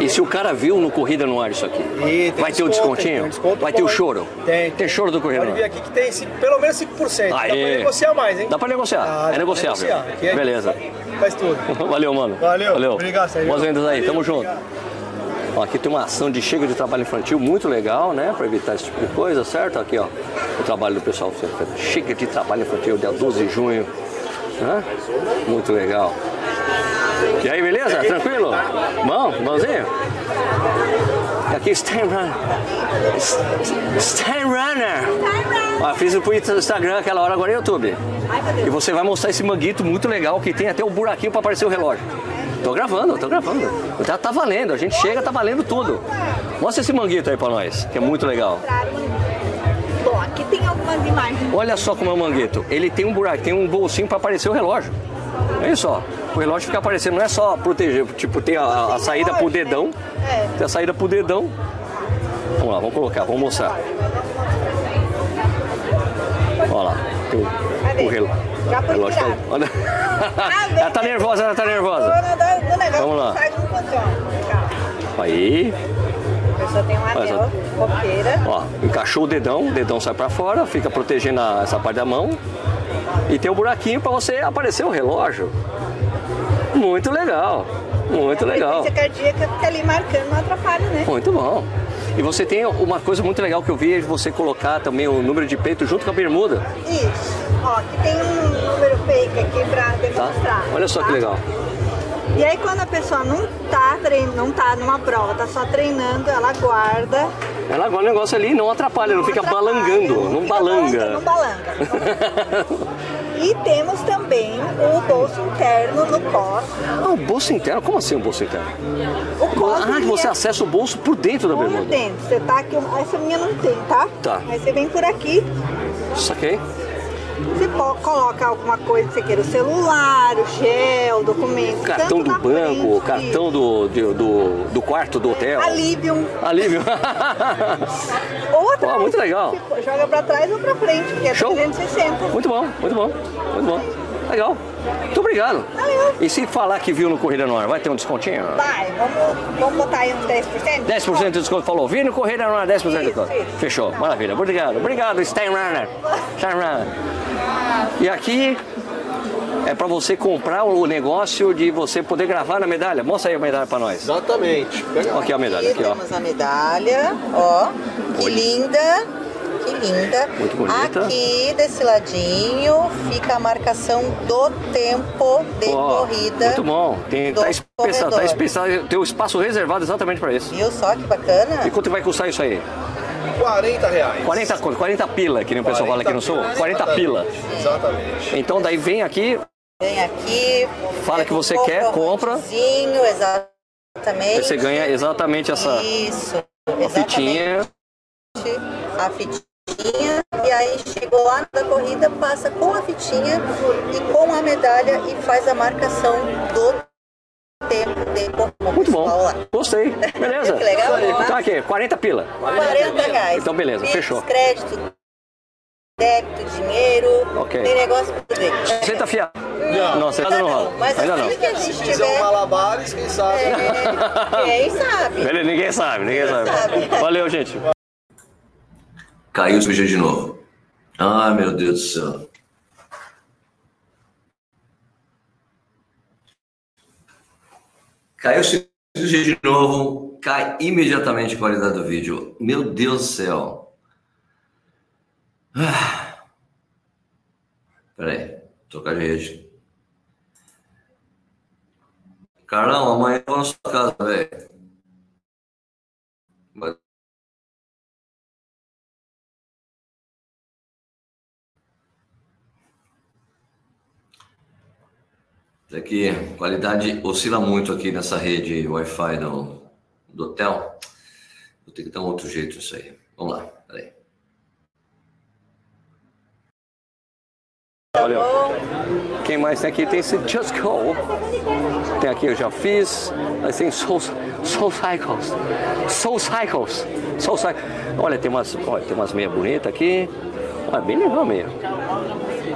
E se o cara viu no Corrida no Ar isso aqui? Tem Vai ter o descontinho? tem um desconto Vai ter o choro? Tem. Tem choro do Corrida Pode no vir Ar? aqui que tem pelo menos 5%. Dá pra negociar mais, hein? Dá pra negociar, dá é negociável. negociar. Aqui é- Beleza. Faz tudo. Valeu, mano. Valeu. Obrigado, Sérgio. Boas vendas aí, tamo Valeu, junto. Ó, aqui tem uma ação de chega de trabalho infantil muito legal, né? Pra evitar esse tipo de coisa, certo? Aqui, ó, o trabalho do pessoal. Chega de trabalho infantil, dia 12 de junho. Hã? Muito legal. E aí, beleza? Tranquilo? Bom? Bonzinho? Aqui, Stan Runner. Stan Runner. Ó, fiz pro Instagram aquela hora, agora é YouTube. E você vai mostrar esse manguito muito legal que tem até o buraquinho pra aparecer o relógio. Tô gravando, tô gravando. Já tá valendo, a gente chega, tá valendo tudo. Mostra esse manguito aí pra nós, que é muito legal. Bom, aqui tem algumas imagens. Olha só como é o manguito. Ele tem um buraco, tem um bolsinho pra aparecer o relógio. Olha só. O relógio fica aparecendo, não é só proteger, tipo, tem a, a saída pro dedão. Tem a saída pro dedão. Vamos lá, vamos colocar, vamos mostrar. Olha lá. tem o- o relógio. Já foi relógio tá. Olha. ela tá nervosa, ela tá nervosa. Vamos lá. Aí, A pessoa tem um anel, coqueira. ó, encaixou o dedão, o dedão sai pra fora, fica protegendo a- essa parte da mão. E tem um buraquinho pra você aparecer o relógio. Muito legal. Muito legal. A cardíaca fica ali marcando, não atrapalha, né? Muito bom. E você tem uma coisa muito legal que eu vi é você colocar também o número de peito junto com a bermuda, Isso. Ó, aqui tem um número fake aqui pra tá? demonstrar. Olha só que tá? legal. E aí quando a pessoa não tá treinando, não tá numa prova, tá só treinando, ela guarda. Ela agora o negócio ali não atrapalha, não fica balangando, não balanga. Não balanga. E temos também o bolso interno no cos. Ah, o bolso interno? Como assim o bolso interno? O cos Ah, você é acessa o bolso por dentro da por bermuda. dentro. Você tá aqui, essa minha não tem, tá? Tá. Aí você vem por aqui, Saquei? Você coloca alguma coisa que você queira, o celular, o gel, o documento. Cartão do banco, frente, cartão do, do, do, quarto do hotel. Alivium. Alívio. Ou atrás. Ó, muito legal. Joga pra trás ou pra frente, porque é Show. 360. Muito bom, muito bom, muito bom. Legal. Muito obrigado. E se falar que viu no Corrida no Ar, vai ter um descontinho? Vai, vamos, vamos botar aí uns 10%? 10% de desconto, falou. Vi no Corrida no Ar, 10% de desconto. Fechou, maravilha. Obrigado, obrigado, Steinrunner. Steinrunner. E aqui é para você comprar o negócio de você poder gravar na medalha. Mostra aí a medalha para nós. Exatamente. Aqui a medalha, aqui ó. Temos a medalha, ó. Que linda. Que linda. Muito bonita. Aqui desse ladinho fica a marcação do tempo de Ó, corrida. Muito bom. Tem, do tá especial, tá especial, tem um espaço reservado exatamente para isso. Viu só que bacana? E quanto vai custar isso aí? 40 reais. 40 conto, 40 pila, que nem o pessoal fala aqui no sul. 40 pila. Exatamente. Então daí vem aqui, Vem aqui. fala que você quer, compra. Exatamente. Você ganha exatamente essa Isso. a fitinha. a fitinha e aí chegou lá na corrida, passa com a fitinha e com a medalha e faz a marcação do tempo de corrida. Muito bom. Gostei. Beleza. Que legal? Então aqui, 40 pila. 40 reais. Então beleza, Pix, fechou. crédito, débito, dinheiro. Ok. Tem negócio pra fazer. Você tá fiado? Não, você ainda não rola. Mas Ainda assim não. que a gente Se fizer um tiver. malabares, quem sabe? Quem sabe? Beleza, ninguém sabe, ninguém sabe. Valeu, gente. Caiu o sujeito de novo. Ai, meu Deus do céu. Caiu o sujeito de novo, cai imediatamente a qualidade do vídeo. Meu Deus do céu. Ah. Peraí, trocar de rede. Carlão, amanhã eu vou na sua casa, velho. Vai- Aqui, a qualidade oscila muito aqui nessa rede Wi-Fi do, do hotel. Vou ter que dar um outro jeito nisso aí. Vamos lá, peraí. Valeu. Quem mais tem aqui? Tem esse Just Go. Tem aqui, eu já fiz. Aí tem Soul, Soul Cycles. Soul Cycles. Soul Cycles. Olha, tem umas, olha, tem umas meias bonitas aqui. Olha, bem legal meia.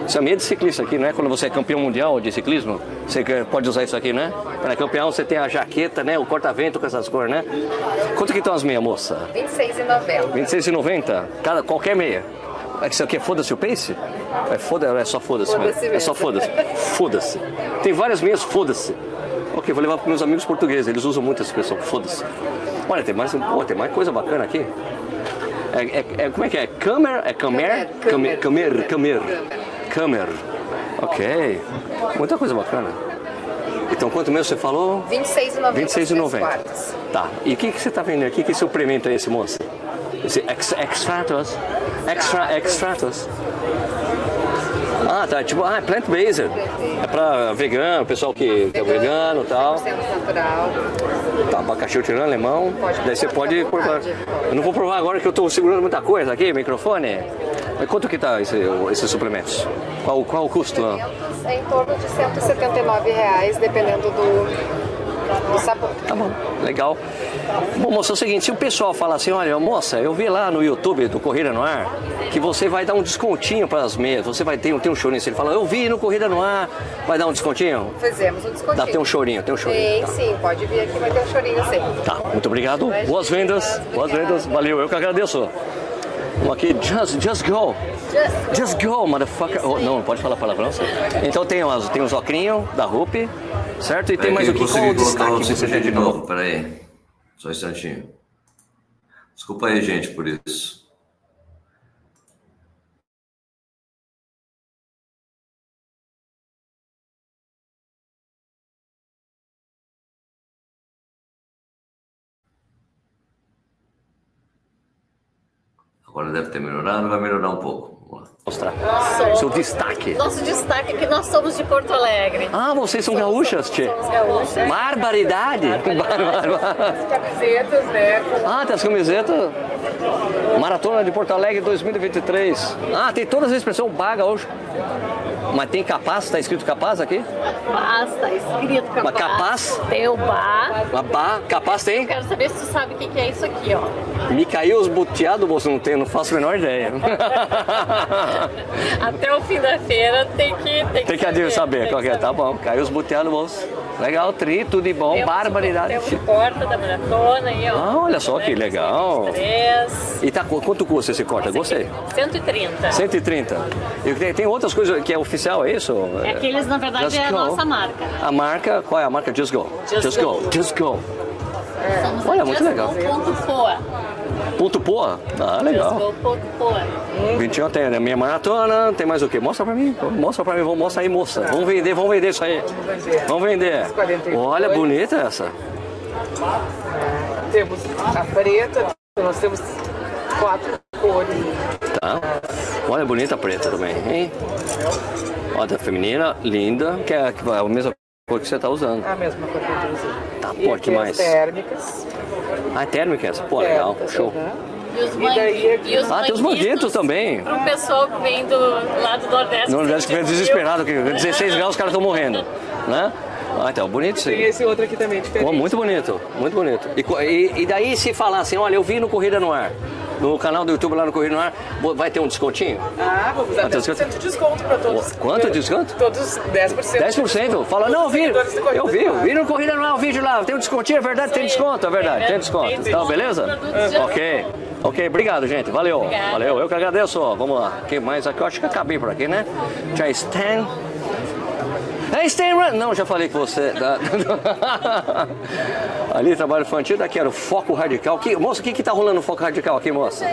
Isso é meia de ciclista aqui, não é? Quando você é campeão mundial de ciclismo, você pode usar isso aqui, né? Para campeão você tem a jaqueta, né? O corta-vento com essas cores, né? Quanto que estão as meias, moça? 26,90. 26,90? Cada, qualquer meia. É que isso aqui é foda-se o pace? É, foda, é só foda-se mesmo. É só foda-se. Foda-se. Tem várias meias foda-se. Ok, vou levar para meus amigos portugueses, eles usam muito essa expressão, foda-se. Olha, tem mais, oh, tem mais coisa bacana aqui. É, é- é- como é que é? Camer? É camer? Camer, camer, camer. Camer. Ok. Muita coisa bacana. Então, quanto mesmo você falou? 26,90. 26,90. quartos. Tá. E o que, que você tá vendo aqui? Que suplemento é esse, moça? Esse ex, extratos? Extra, extratos? Ah, tá. Tipo, ah, é plant-based. É pra vegano, pessoal que, que é vegano e tal. 100% natural. Tá, abacaxi eu tirando alemão. Daí você pode provar. Eu não vou provar agora que eu tô segurando muita coisa aqui, microfone. Mas quanto que tá esse, esses suplementos? Qual, qual o custo? É em torno de 179 reais, dependendo do. Tá bom, legal. Bom, moça, é o seguinte, se o pessoal falar assim, olha, moça, eu vi lá no YouTube do Corrida no Ar que você vai dar um descontinho para as meias, você vai ter, tem um chorinho, ele fala, eu vi no Corrida no Ar, vai dar um descontinho? Fizemos um descontinho. Dá, tem um chorinho, tem um chorinho. Tem tá. sim, pode vir aqui, vai ter um chorinho sim. Tá, muito obrigado. Boas vendas, boas vendas. Valeu, eu que agradeço. Vamos aqui, just, just go. Just go, motherfucker. Oh, não, não pode falar palavrão. certo? Então tem, umas, tem os ocrinhos da Rupi, certo? E tem mais o que? Qual o destaque você de novo, peraí. Só um instantinho. Desculpa aí, gente, por isso. Agora deve ter melhorado, vai melhorar um pouco. Vamos lá. Mostrar. Seu destaque. Nosso destaque é que nós somos de Porto Alegre. Ah, vocês são gaúchas, tchê. Somos gaúchas. Barbaridade. Barbaridade. Camisetas, né? Ah, tem as camisetas. Maratona de Porto Alegre 2023. Ah, tem todas as expressões baga hoje. Mas tem capaz? Tá escrito capaz aqui? Capaz, tá escrito capaz. Mas capaz? Tem o bar. Ba... Capaz tem? Eu quero saber se tu sabe o que que é isso aqui, ó. Me caiu os boteados, moço, não tem, não faço a menor ideia. Até o fim da feira tem que tem tem que saber, saber tem qual que é, tá bom. Caiu os boteados, moço. Legal, tri, tudo de bom, Temos- barbaridade. Temos corta da maratona aí, ó. Ah, olha só que legal. Três. E tá, quanto custa esse corte? Gostei. 130. 130. E tem, tem outras coisas que é oficial, é isso? É aqueles, na verdade, Just é a Go. nossa marca. A marca, qual é a marca? Just Go. Just Go. Just Go. Somos Olha, muito Just legal. Go ponto Poa. Ponto Poa? Ah, legal. Just Go ponto Poa. 21 tem a minha maratona, tem mais o quê? Mostra pra mim, mostra pra mim, vamos mostra aí, moça. Vamos vender, vamos vender isso aí. Vamos vender. Olha, bonita essa. Temos a preta, nós temos quatro cores. Tá? Olha, bonita a preta também, hein? Olha, feminina, linda, que é a mesma cor que você tá usando. A mesma cor que eu usei. Tá, E pô, aqui que as mais? térmicas. Ah, é térmica essa? Pô, legal, Térmicas, show. E os, E e os Ah, tem os manguitos também. Para o pessoal que vem do lado do Nordeste. No Nordeste que vem desesperado, que 16 graus os caras estão morrendo, né? Ah, então, bonito isso Tem aí. esse outro aqui também, diferente. Pô, muito bonito, muito bonito. E, e- e daí se falar assim, olha, eu vi no Corrida no Ar, no canal do YouTube lá no Corrida no Ar, vai ter um descontinho? Ah, vamos dar Ah, tem 10% de desconto para todos. Quanto de desconto? Todos 10%. 10%? Fala, não, eu vi, eu vi, eu vi no Corrida no Ar o vídeo lá, tem um descontinho, é verdade, tem desconto, é verdade, tem desconto. Então, beleza? Ok. Ok, obrigado, gente. Valeu. Valeu, eu que agradeço. Vamos lá. Quem mais aqui? Eu acho que acabei por aqui, né? Já Stan. É Stan Run. Não, já falei com você. Ali, trabalho infantil. Daqui era o Foco Radical. Que, moça, o que que tá rolando no Foco Radical aqui, moça?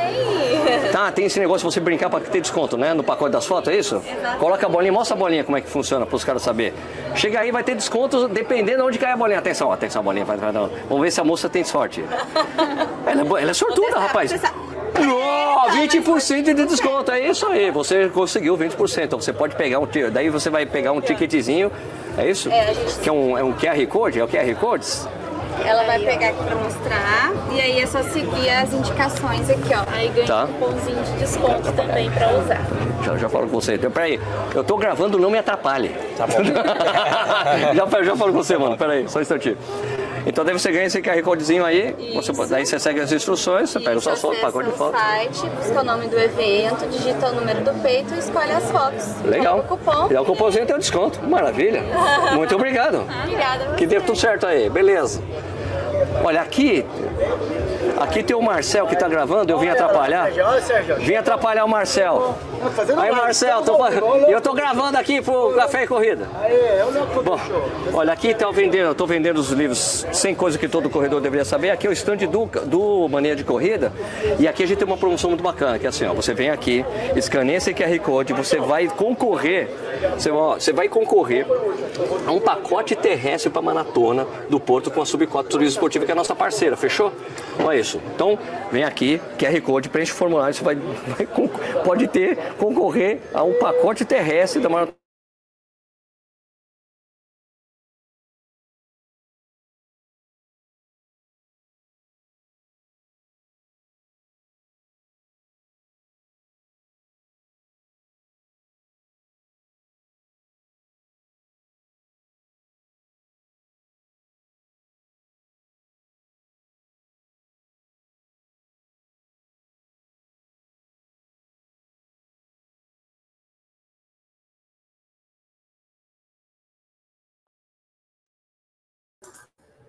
Tá, tem esse negócio de você brincar para ter desconto, né? No pacote das fotos, é isso? Coloca a bolinha, mostra a bolinha como é que funciona para os caras saber. Chega aí, vai ter desconto dependendo de onde cai a bolinha. Atenção, atenção, a bolinha vai, vai. Vamos ver se a moça tem sorte. Ela é, ela é sortuda, rapaz. Oh, 20% de desconto, é isso aí. Você conseguiu 20%. Então você pode pegar um. Daí você vai pegar um ticketzinho, é isso? É, a gente- Que é um, é um QR Code? É o QR Codes? Ela vai pegar aqui pra mostrar e aí é só seguir as indicações aqui, ó. Aí ganha Tá. um cupomzinho de desconto também para usar. Já, já falo com você. Então, peraí, eu tô gravando, não me atrapalhe. Tá bom. já, já falo com você, mano. Peraí, só um instantinho. Então daí você ganha esse QR Codezinho aí, você, daí você segue as instruções, você pega o seu foto, pacote de foto. site, busca o nome do evento, digita o número do peito e escolhe as fotos. Legal. O cupom. E dá o cupomzinho tem um desconto. Maravilha. Muito obrigado. Obrigada. Que dê tudo certo aí, beleza. Olha, aqui. Aqui tem o Marcel que tá gravando, eu vim atrapalhar. Vim atrapalhar o Marcel. Aí, Marcel, tô, eu tô gravando aqui pro Café e Corrida. É Bom, olha, aqui tá vendendo, eu tô vendendo os livros 100 coisas que todo corredor deveria saber. Aqui é o stand do, do Mania de Corrida. E aqui a gente tem uma promoção muito bacana, que é assim, ó, você vem aqui, escaneia esse QR Code, você vai concorrer, você, ó, você vai concorrer a um pacote terrestre para maratona do Porto com a Subcote Turismo Esportivo, que é a nossa parceira, fechou? Olha isso. Então, vem aqui, QR Code, preenche o formulário, você vai, vai pode ter, concorrer a um pacote terrestre da maratona.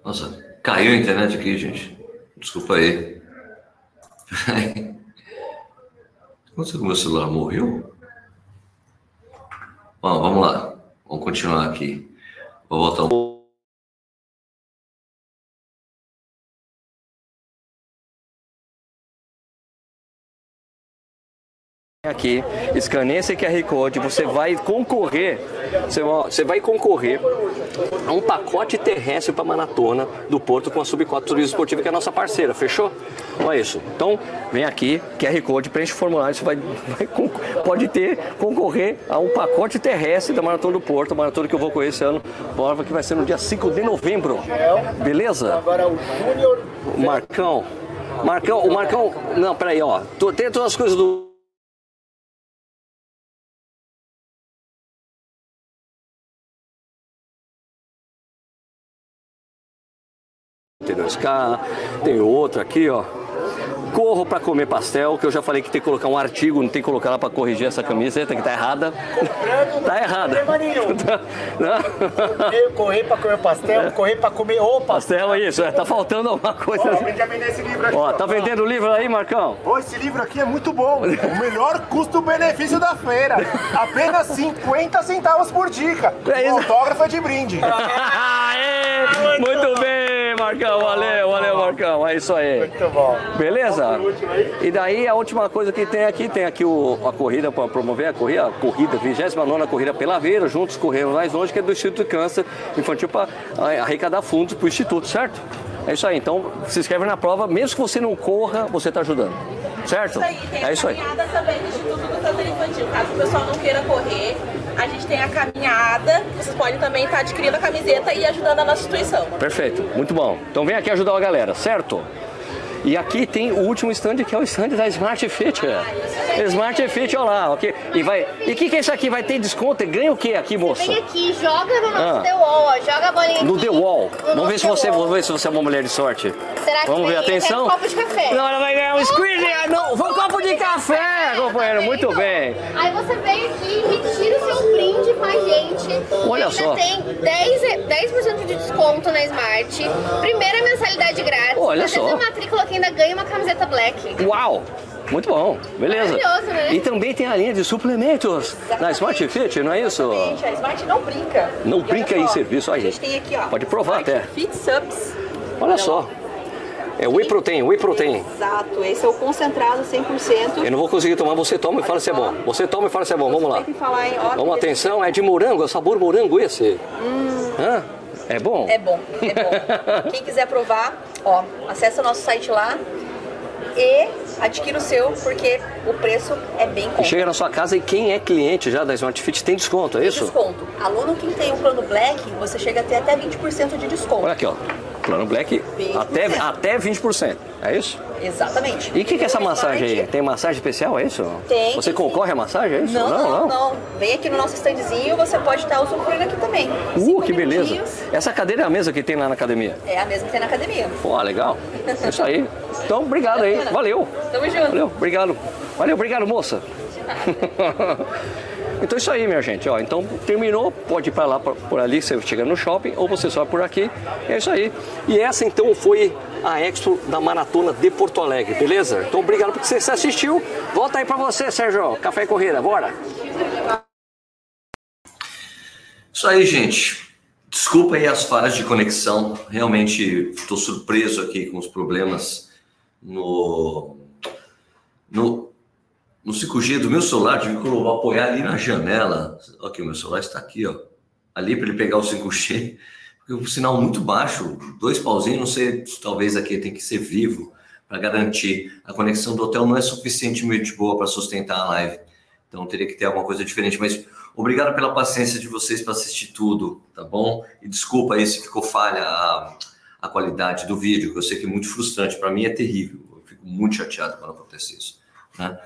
Nossa, caiu a internet aqui, gente. Desculpa aí. Aconteceu com o meu celular? Morreu? Bom, vamos lá. Vamos continuar aqui. Vou voltar um aqui, escaneia esse QR Code, você vai concorrer, você vai- concorrer a um pacote terrestre para maratona do Porto com a Subcote Turismo Esportivo, que é a nossa parceira, fechou? Olha isso. Então, vem aqui, QR Code, preenche o formulário, você vai, vai pode ter, concorrer a um pacote terrestre da Maratona do Porto, a maratona que eu vou correr esse ano, prova que vai ser no dia 5 de novembro. Beleza? Agora o Júnior. Marcão. Marcão, o Marcão. Não, peraí, ó. Tem todas as coisas do. Tem 2K, tem outra aqui, ó. Corro pra comer pastel, que eu já falei que tem que colocar um artigo, não tem que colocar lá pra corrigir essa camiseta que tá errada. tá errada. Não. Correr pra comer pastel, correr pra comer o pastel. Pastel, isso, é, tá faltando alguma coisa. Ó, esse livro aqui. Ó, tá vendendo o livro aí, Marcão? Pô, esse livro aqui é muito bom. O melhor custo-benefício da feira. Apenas 50 centavos por dica. O autógrafo é de brinde. Aê! Muito bem, Marcão. Valeu, valeu, Marcão. É isso aí. Muito bom. Beleza? E daí a última coisa que tem aqui, tem aqui o, a corrida para promover a corrida, a corrida, 29 corrida pela Veira, juntos correndo mais longe, que é do Instituto de Câncer Infantil para arrecadar fundos para o Instituto, certo? É isso aí, então se inscreve na prova, mesmo que você não corra, você está ajudando. Certo? É isso aí. caminhada também do Instituto do Câncer Infantil. Caso o pessoal não queira correr, a gente tem a caminhada. Vocês podem também estar adquirindo a camiseta e ajudando a nossa instituição. Perfeito, muito bom. Então vem aqui ajudar a galera, certo? E aqui tem o último stand que é o stand da Smart Fit. Smart Fit, olha lá, ok? E vai. E o que, que é isso aqui? Vai ter desconto? Ganha o que aqui, moça? Vem aqui, joga no nosso Ah. The Wall, ó. Joga a bolinha No aqui. The Wall. No Vamos ver se você, Wall. vamos ver se você é uma mulher de sorte. Será que Vamos ver, atenção. Um copo de café? Não, ela vai ganhar um squeeze. Não, foi um copo de café, companheiro. Muito bem. Aí você vem aqui e retira o seu brinde com a gente. Olha Ainda só. tem 10%, 10 de desconto na Smart. Primeira mensalidade grátis. Olha só. matrícula que ainda ganha uma camiseta black. Uau! Muito bom, beleza. Maravilhoso, né? E também tem a linha de suplementos na Smart Fit, não é isso? Gente, a Smart não brinca. Não brinca em serviço, olha A gente tem aqui, ó. Pode provar até. Fit Subs. Olha só. É whey protein, whey protein. Exato, esse é o concentrado 100%. Eu não vou conseguir tomar, você toma e fala se é bom. Você toma e fala se é bom, vamos lá. Tem que falar em ó, Vamos, atenção, é de morango, é sabor morango esse. Hum, Hã? É bom? é bom, é bom. Quem quiser provar, ó, acessa o nosso site lá e adquira o seu, porque o preço é bem conto. chega na sua casa e quem é cliente já da Smart Fit tem desconto, é isso? Desconto. Aluno que tem o plano Black, você chega a ter até 20% de desconto. Olha aqui, ó. Plano Black até, até 20%. É isso? Exatamente. E o que, que é essa massagem aí? Tem massagem especial, é isso? Tem, Você concorre à massagem, é isso? Não, não, não, Vem aqui no nosso standzinho, você pode estar usufruindo aqui também. Uh, que beleza. Essa cadeira é a mesma que tem lá na academia. É a mesma que tem na academia. Pô, legal. É isso aí. Então, obrigado aí. Valeu. Tamo junto. Valeu, obrigado. Valeu, obrigado, moça. Então isso aí, minha gente. Ó, então terminou, pode ir para lá, por- por ali, você chega no shopping, ou você sobe por aqui. É isso aí. E essa então foi a Expo da Maratona de Porto Alegre, beleza? Então obrigado porque você assistiu. Volta aí para você, Sérgio. Café e corrida, bora. Isso aí, gente. Desculpa aí as falhas de conexão. Realmente estou surpreso aqui com os problemas no, no, no 5G do meu celular. Tive que apoiar ali na janela. Aqui, o meu celular está aqui, ó. Ali para ele pegar o 5G. Porque um sinal muito baixo, dois pauzinhos, não sei, talvez aqui tem que ser vivo para garantir. A conexão do hotel não é suficientemente boa para sustentar a live. Então teria que ter alguma coisa diferente, mas obrigado pela paciência de vocês para assistir tudo, tá bom? E desculpa aí se ficou falha a, a qualidade do vídeo, que eu sei que é muito frustrante, para mim é terrível. Eu fico muito chateado quando acontece isso. Né?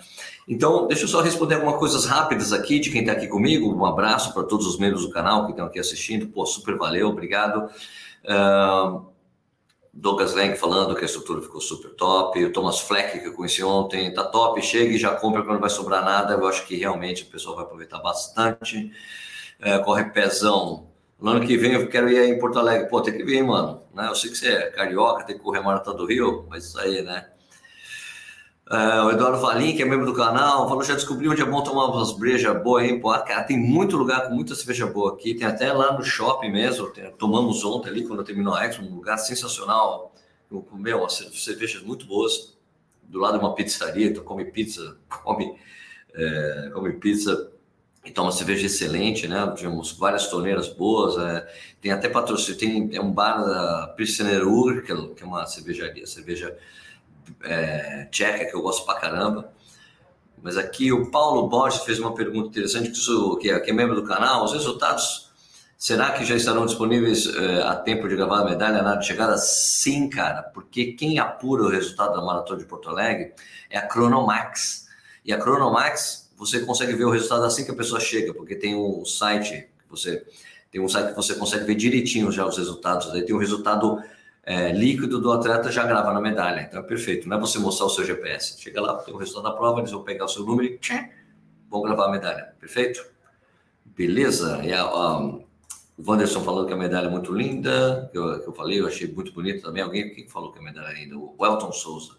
Então, deixa eu só responder algumas coisas rápidas aqui de quem está aqui comigo. Um abraço para todos os membros do canal que estão aqui assistindo. Pô, super valeu, obrigado. Uh, Douglas Lang falando que a estrutura ficou super top. O Thomas Fleck, que eu conheci ontem, tá top. Chega e já compra quando não vai sobrar nada. Eu acho que realmente o pessoal vai aproveitar bastante. Uh, corre pezão. No ano que vem eu quero ir em Porto Alegre. Pô, tem que vir, mano. Né? Eu sei que você é carioca, tem que correr a Maratona do Rio, mas isso aí, né? É, o Eduardo Valim, que é membro do canal, falou: já descobri onde é bom tomar umas brejas boas aí. Pô, cara, tem muito lugar com muita cerveja boa aqui. Tem até lá no shopping mesmo. Tem, tomamos ontem ali, quando terminou a Expo, um lugar sensacional. Meu, umas cervejas muito boas. Do lado de uma pizzaria, tu come pizza, come, é, come pizza e toma cerveja excelente, né? Tivemos várias torneiras boas. É, tem até patrocínio, tem é um bar da Pilsener Ur, que é uma cervejaria, cerveja é, tcheca, que eu gosto pra caramba. Mas aqui o Paulo Borges fez uma pergunta interessante, que, sou, que, é, que é membro do canal. Os resultados, será que já estarão disponíveis é, a tempo de gravar a medalha na chegada? Sim, cara, porque quem apura o resultado da Maratona de Porto Alegre é a Cronomax. E a Cronomax, você consegue ver o resultado assim que a pessoa chega, porque tem um site que você tem um site que você consegue ver direitinho já os resultados. Aí tem um resultado é, líquido do atleta já grava na medalha. Então é perfeito. Não é você mostrar o seu GPS. Chega lá, tem o resultado da prova, eles vão pegar o seu número e vão gravar a medalha. Perfeito? Beleza? E a, o Wanderson falando que a medalha é muito linda, que eu, que eu falei, eu achei muito bonito também. Alguém quem falou que a medalha é linda? O Elton Souza.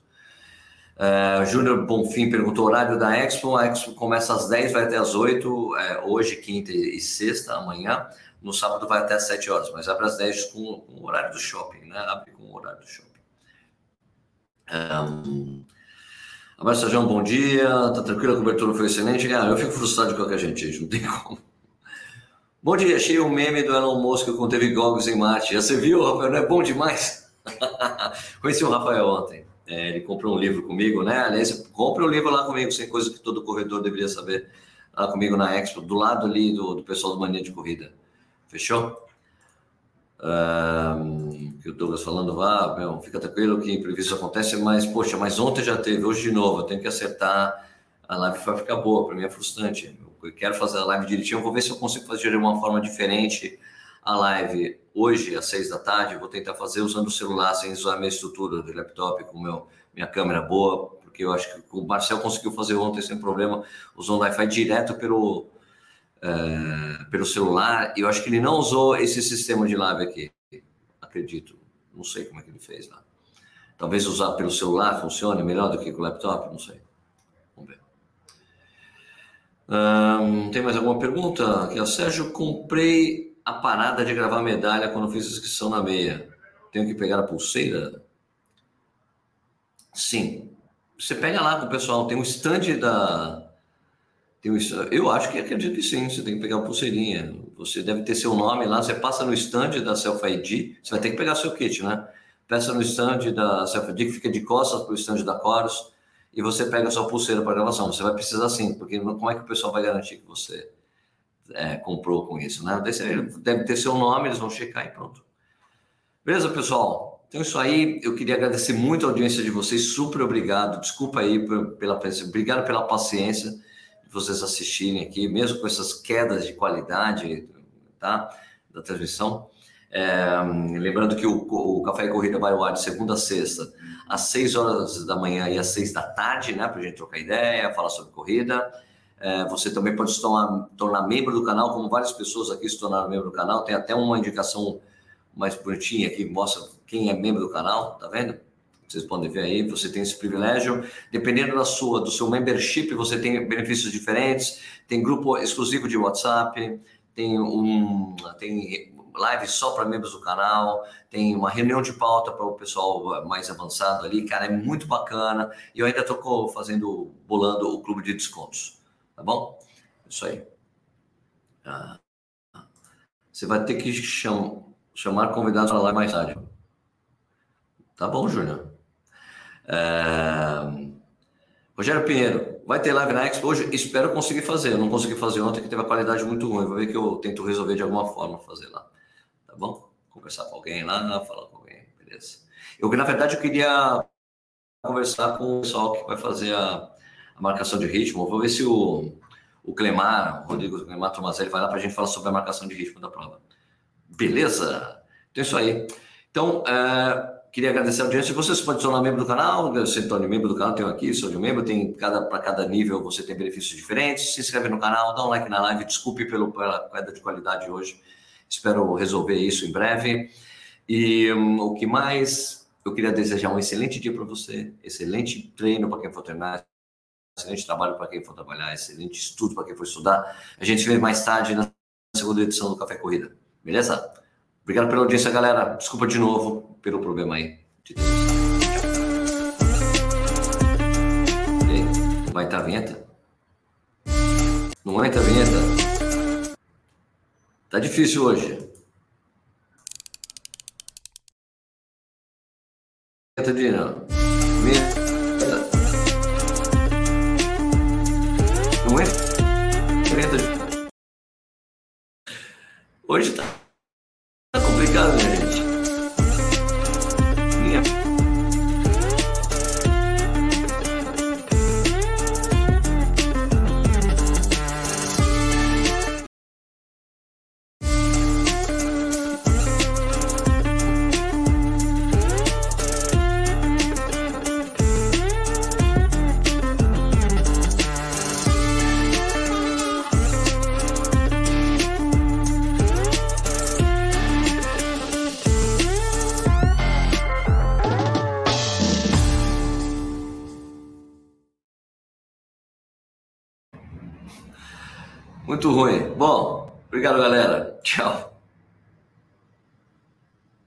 Uh, Júnior Bonfim perguntou horário da Expo. A Expo começa às 10, vai até às 8, é, hoje, quinta e sexta, amanhã. No sábado vai até às 7 horas, mas abre às 10 com, com o horário do shopping, né? Abre com o horário do shopping. Um, abraço, João, bom dia. Tá tranquilo, a cobertura foi excelente. Ah, eu fico frustrado de qualquer gente, não tem como. Bom dia, achei um meme do Elon Musk com teve Goggles em Marte. Já você viu, Rafael? Não é bom demais? Conheci o Rafael ontem. É, ele comprou um livro comigo, né? Aliás, compre um livro lá comigo, sem coisa que todo corredor deveria saber. Lá comigo na Expo, do lado ali do, do pessoal do Mania de Corrida. Fechou? Um, que o Douglas falando, ah, meu, fica tranquilo que imprevisto acontece, mas, poxa, mas ontem já teve, hoje de novo, eu tenho que acertar, a live vai ficar boa, para mim é frustrante. Eu quero fazer a live direitinho, eu vou ver se eu consigo fazer de uma forma diferente a live hoje, às seis da tarde, vou tentar fazer usando o celular, sem usar a minha estrutura do laptop, com meu, minha câmera boa, porque eu acho que o Marcel conseguiu fazer ontem sem problema, usando o Wi-Fi direto pelo, é, pelo celular. Eu acho que ele não usou esse sistema de live aqui. Acredito. Não sei como é que ele fez lá. Talvez usar pelo celular funcione melhor do que com o laptop, não sei. Vamos ver. Um, tem mais alguma pergunta? Aqui, ó, Sérgio, comprei a parada de gravar medalha quando fiz inscrição na meia. Tenho que pegar a pulseira? Sim. Você pega lá com o pessoal, tem um stand da, eu acho que acredito que sim, você tem que pegar uma pulseirinha. Você deve ter seu nome lá, você passa no stand da Self ID, você vai ter que pegar seu kit, né? Peça no stand da Self ID, que fica de costas para o stand da Chorus, e você pega a sua pulseira para gravação. Você vai precisar sim, porque como é que o pessoal vai garantir que você é, comprou com isso, né? Deve ter seu nome, eles vão checar e pronto. Beleza, pessoal? Então, isso aí, eu queria agradecer muito a audiência de vocês, super obrigado. Desculpa aí pela presença, obrigado pela paciência vocês assistirem aqui, mesmo com essas quedas de qualidade tá, da transmissão. É, lembrando que o, o, Café e Corrida vai ao ar de segunda a sexta, às 6 horas da manhã e às 6 da tarde, né? Para a gente trocar ideia, falar sobre corrida. É, você também pode se tornar, tornar membro do canal, como várias pessoas aqui se tornaram membro do canal. Tem até uma indicação mais bonitinha aqui, mostra quem é membro do canal, tá vendo? Vocês podem ver aí, você tem esse privilégio. Dependendo da sua, do seu membership, você tem benefícios diferentes. Tem grupo exclusivo de WhatsApp, tem um, tem live só para membros do canal, tem uma reunião de pauta para o pessoal mais avançado ali, cara, é muito bacana. E eu ainda estou fazendo, bolando o clube de descontos, tá bom? Isso aí. Ah, você vai ter que chamar chamar convidados para lá mais tarde. Tá bom, Júnior. É... Rogério Pinheiro, vai ter live na Expo hoje? Espero conseguir fazer. Eu não consegui fazer ontem, que teve a qualidade muito ruim. Vou ver que eu tento resolver de alguma forma fazer lá. Tá bom? Conversar com alguém lá, falar com alguém. Beleza. Eu, na verdade, eu queria conversar com o pessoal que vai fazer a, a marcação de ritmo. Vou ver se o, o Clemar, o Rodrigo Clemar Tomazelli, vai lá para a gente falar sobre a marcação de ritmo da prova. Beleza? Então é isso aí. Então, é, queria agradecer a audiência. Você se pode tornar membro do canal, você se torna membro do canal, tem aqui, sou de membro, tem cada para cada nível você tem benefícios diferentes. Se inscreve no canal, dá um like na live, desculpe pelo, pela queda de qualidade hoje. Espero resolver isso em breve. E um, o que mais? Eu queria desejar um excelente dia para você, excelente treino para quem for treinar, excelente trabalho para quem for trabalhar, excelente estudo para quem for estudar. A gente se vê mais tarde na segunda edição do Café Corrida. Beleza? Obrigado pela audiência, galera. Desculpa de novo pelo problema aí. E aí, vai entrar a vinheta? Não entra a vinheta? Tá difícil hoje. Vinheta não. Vinheta. De... Hoje tá Tá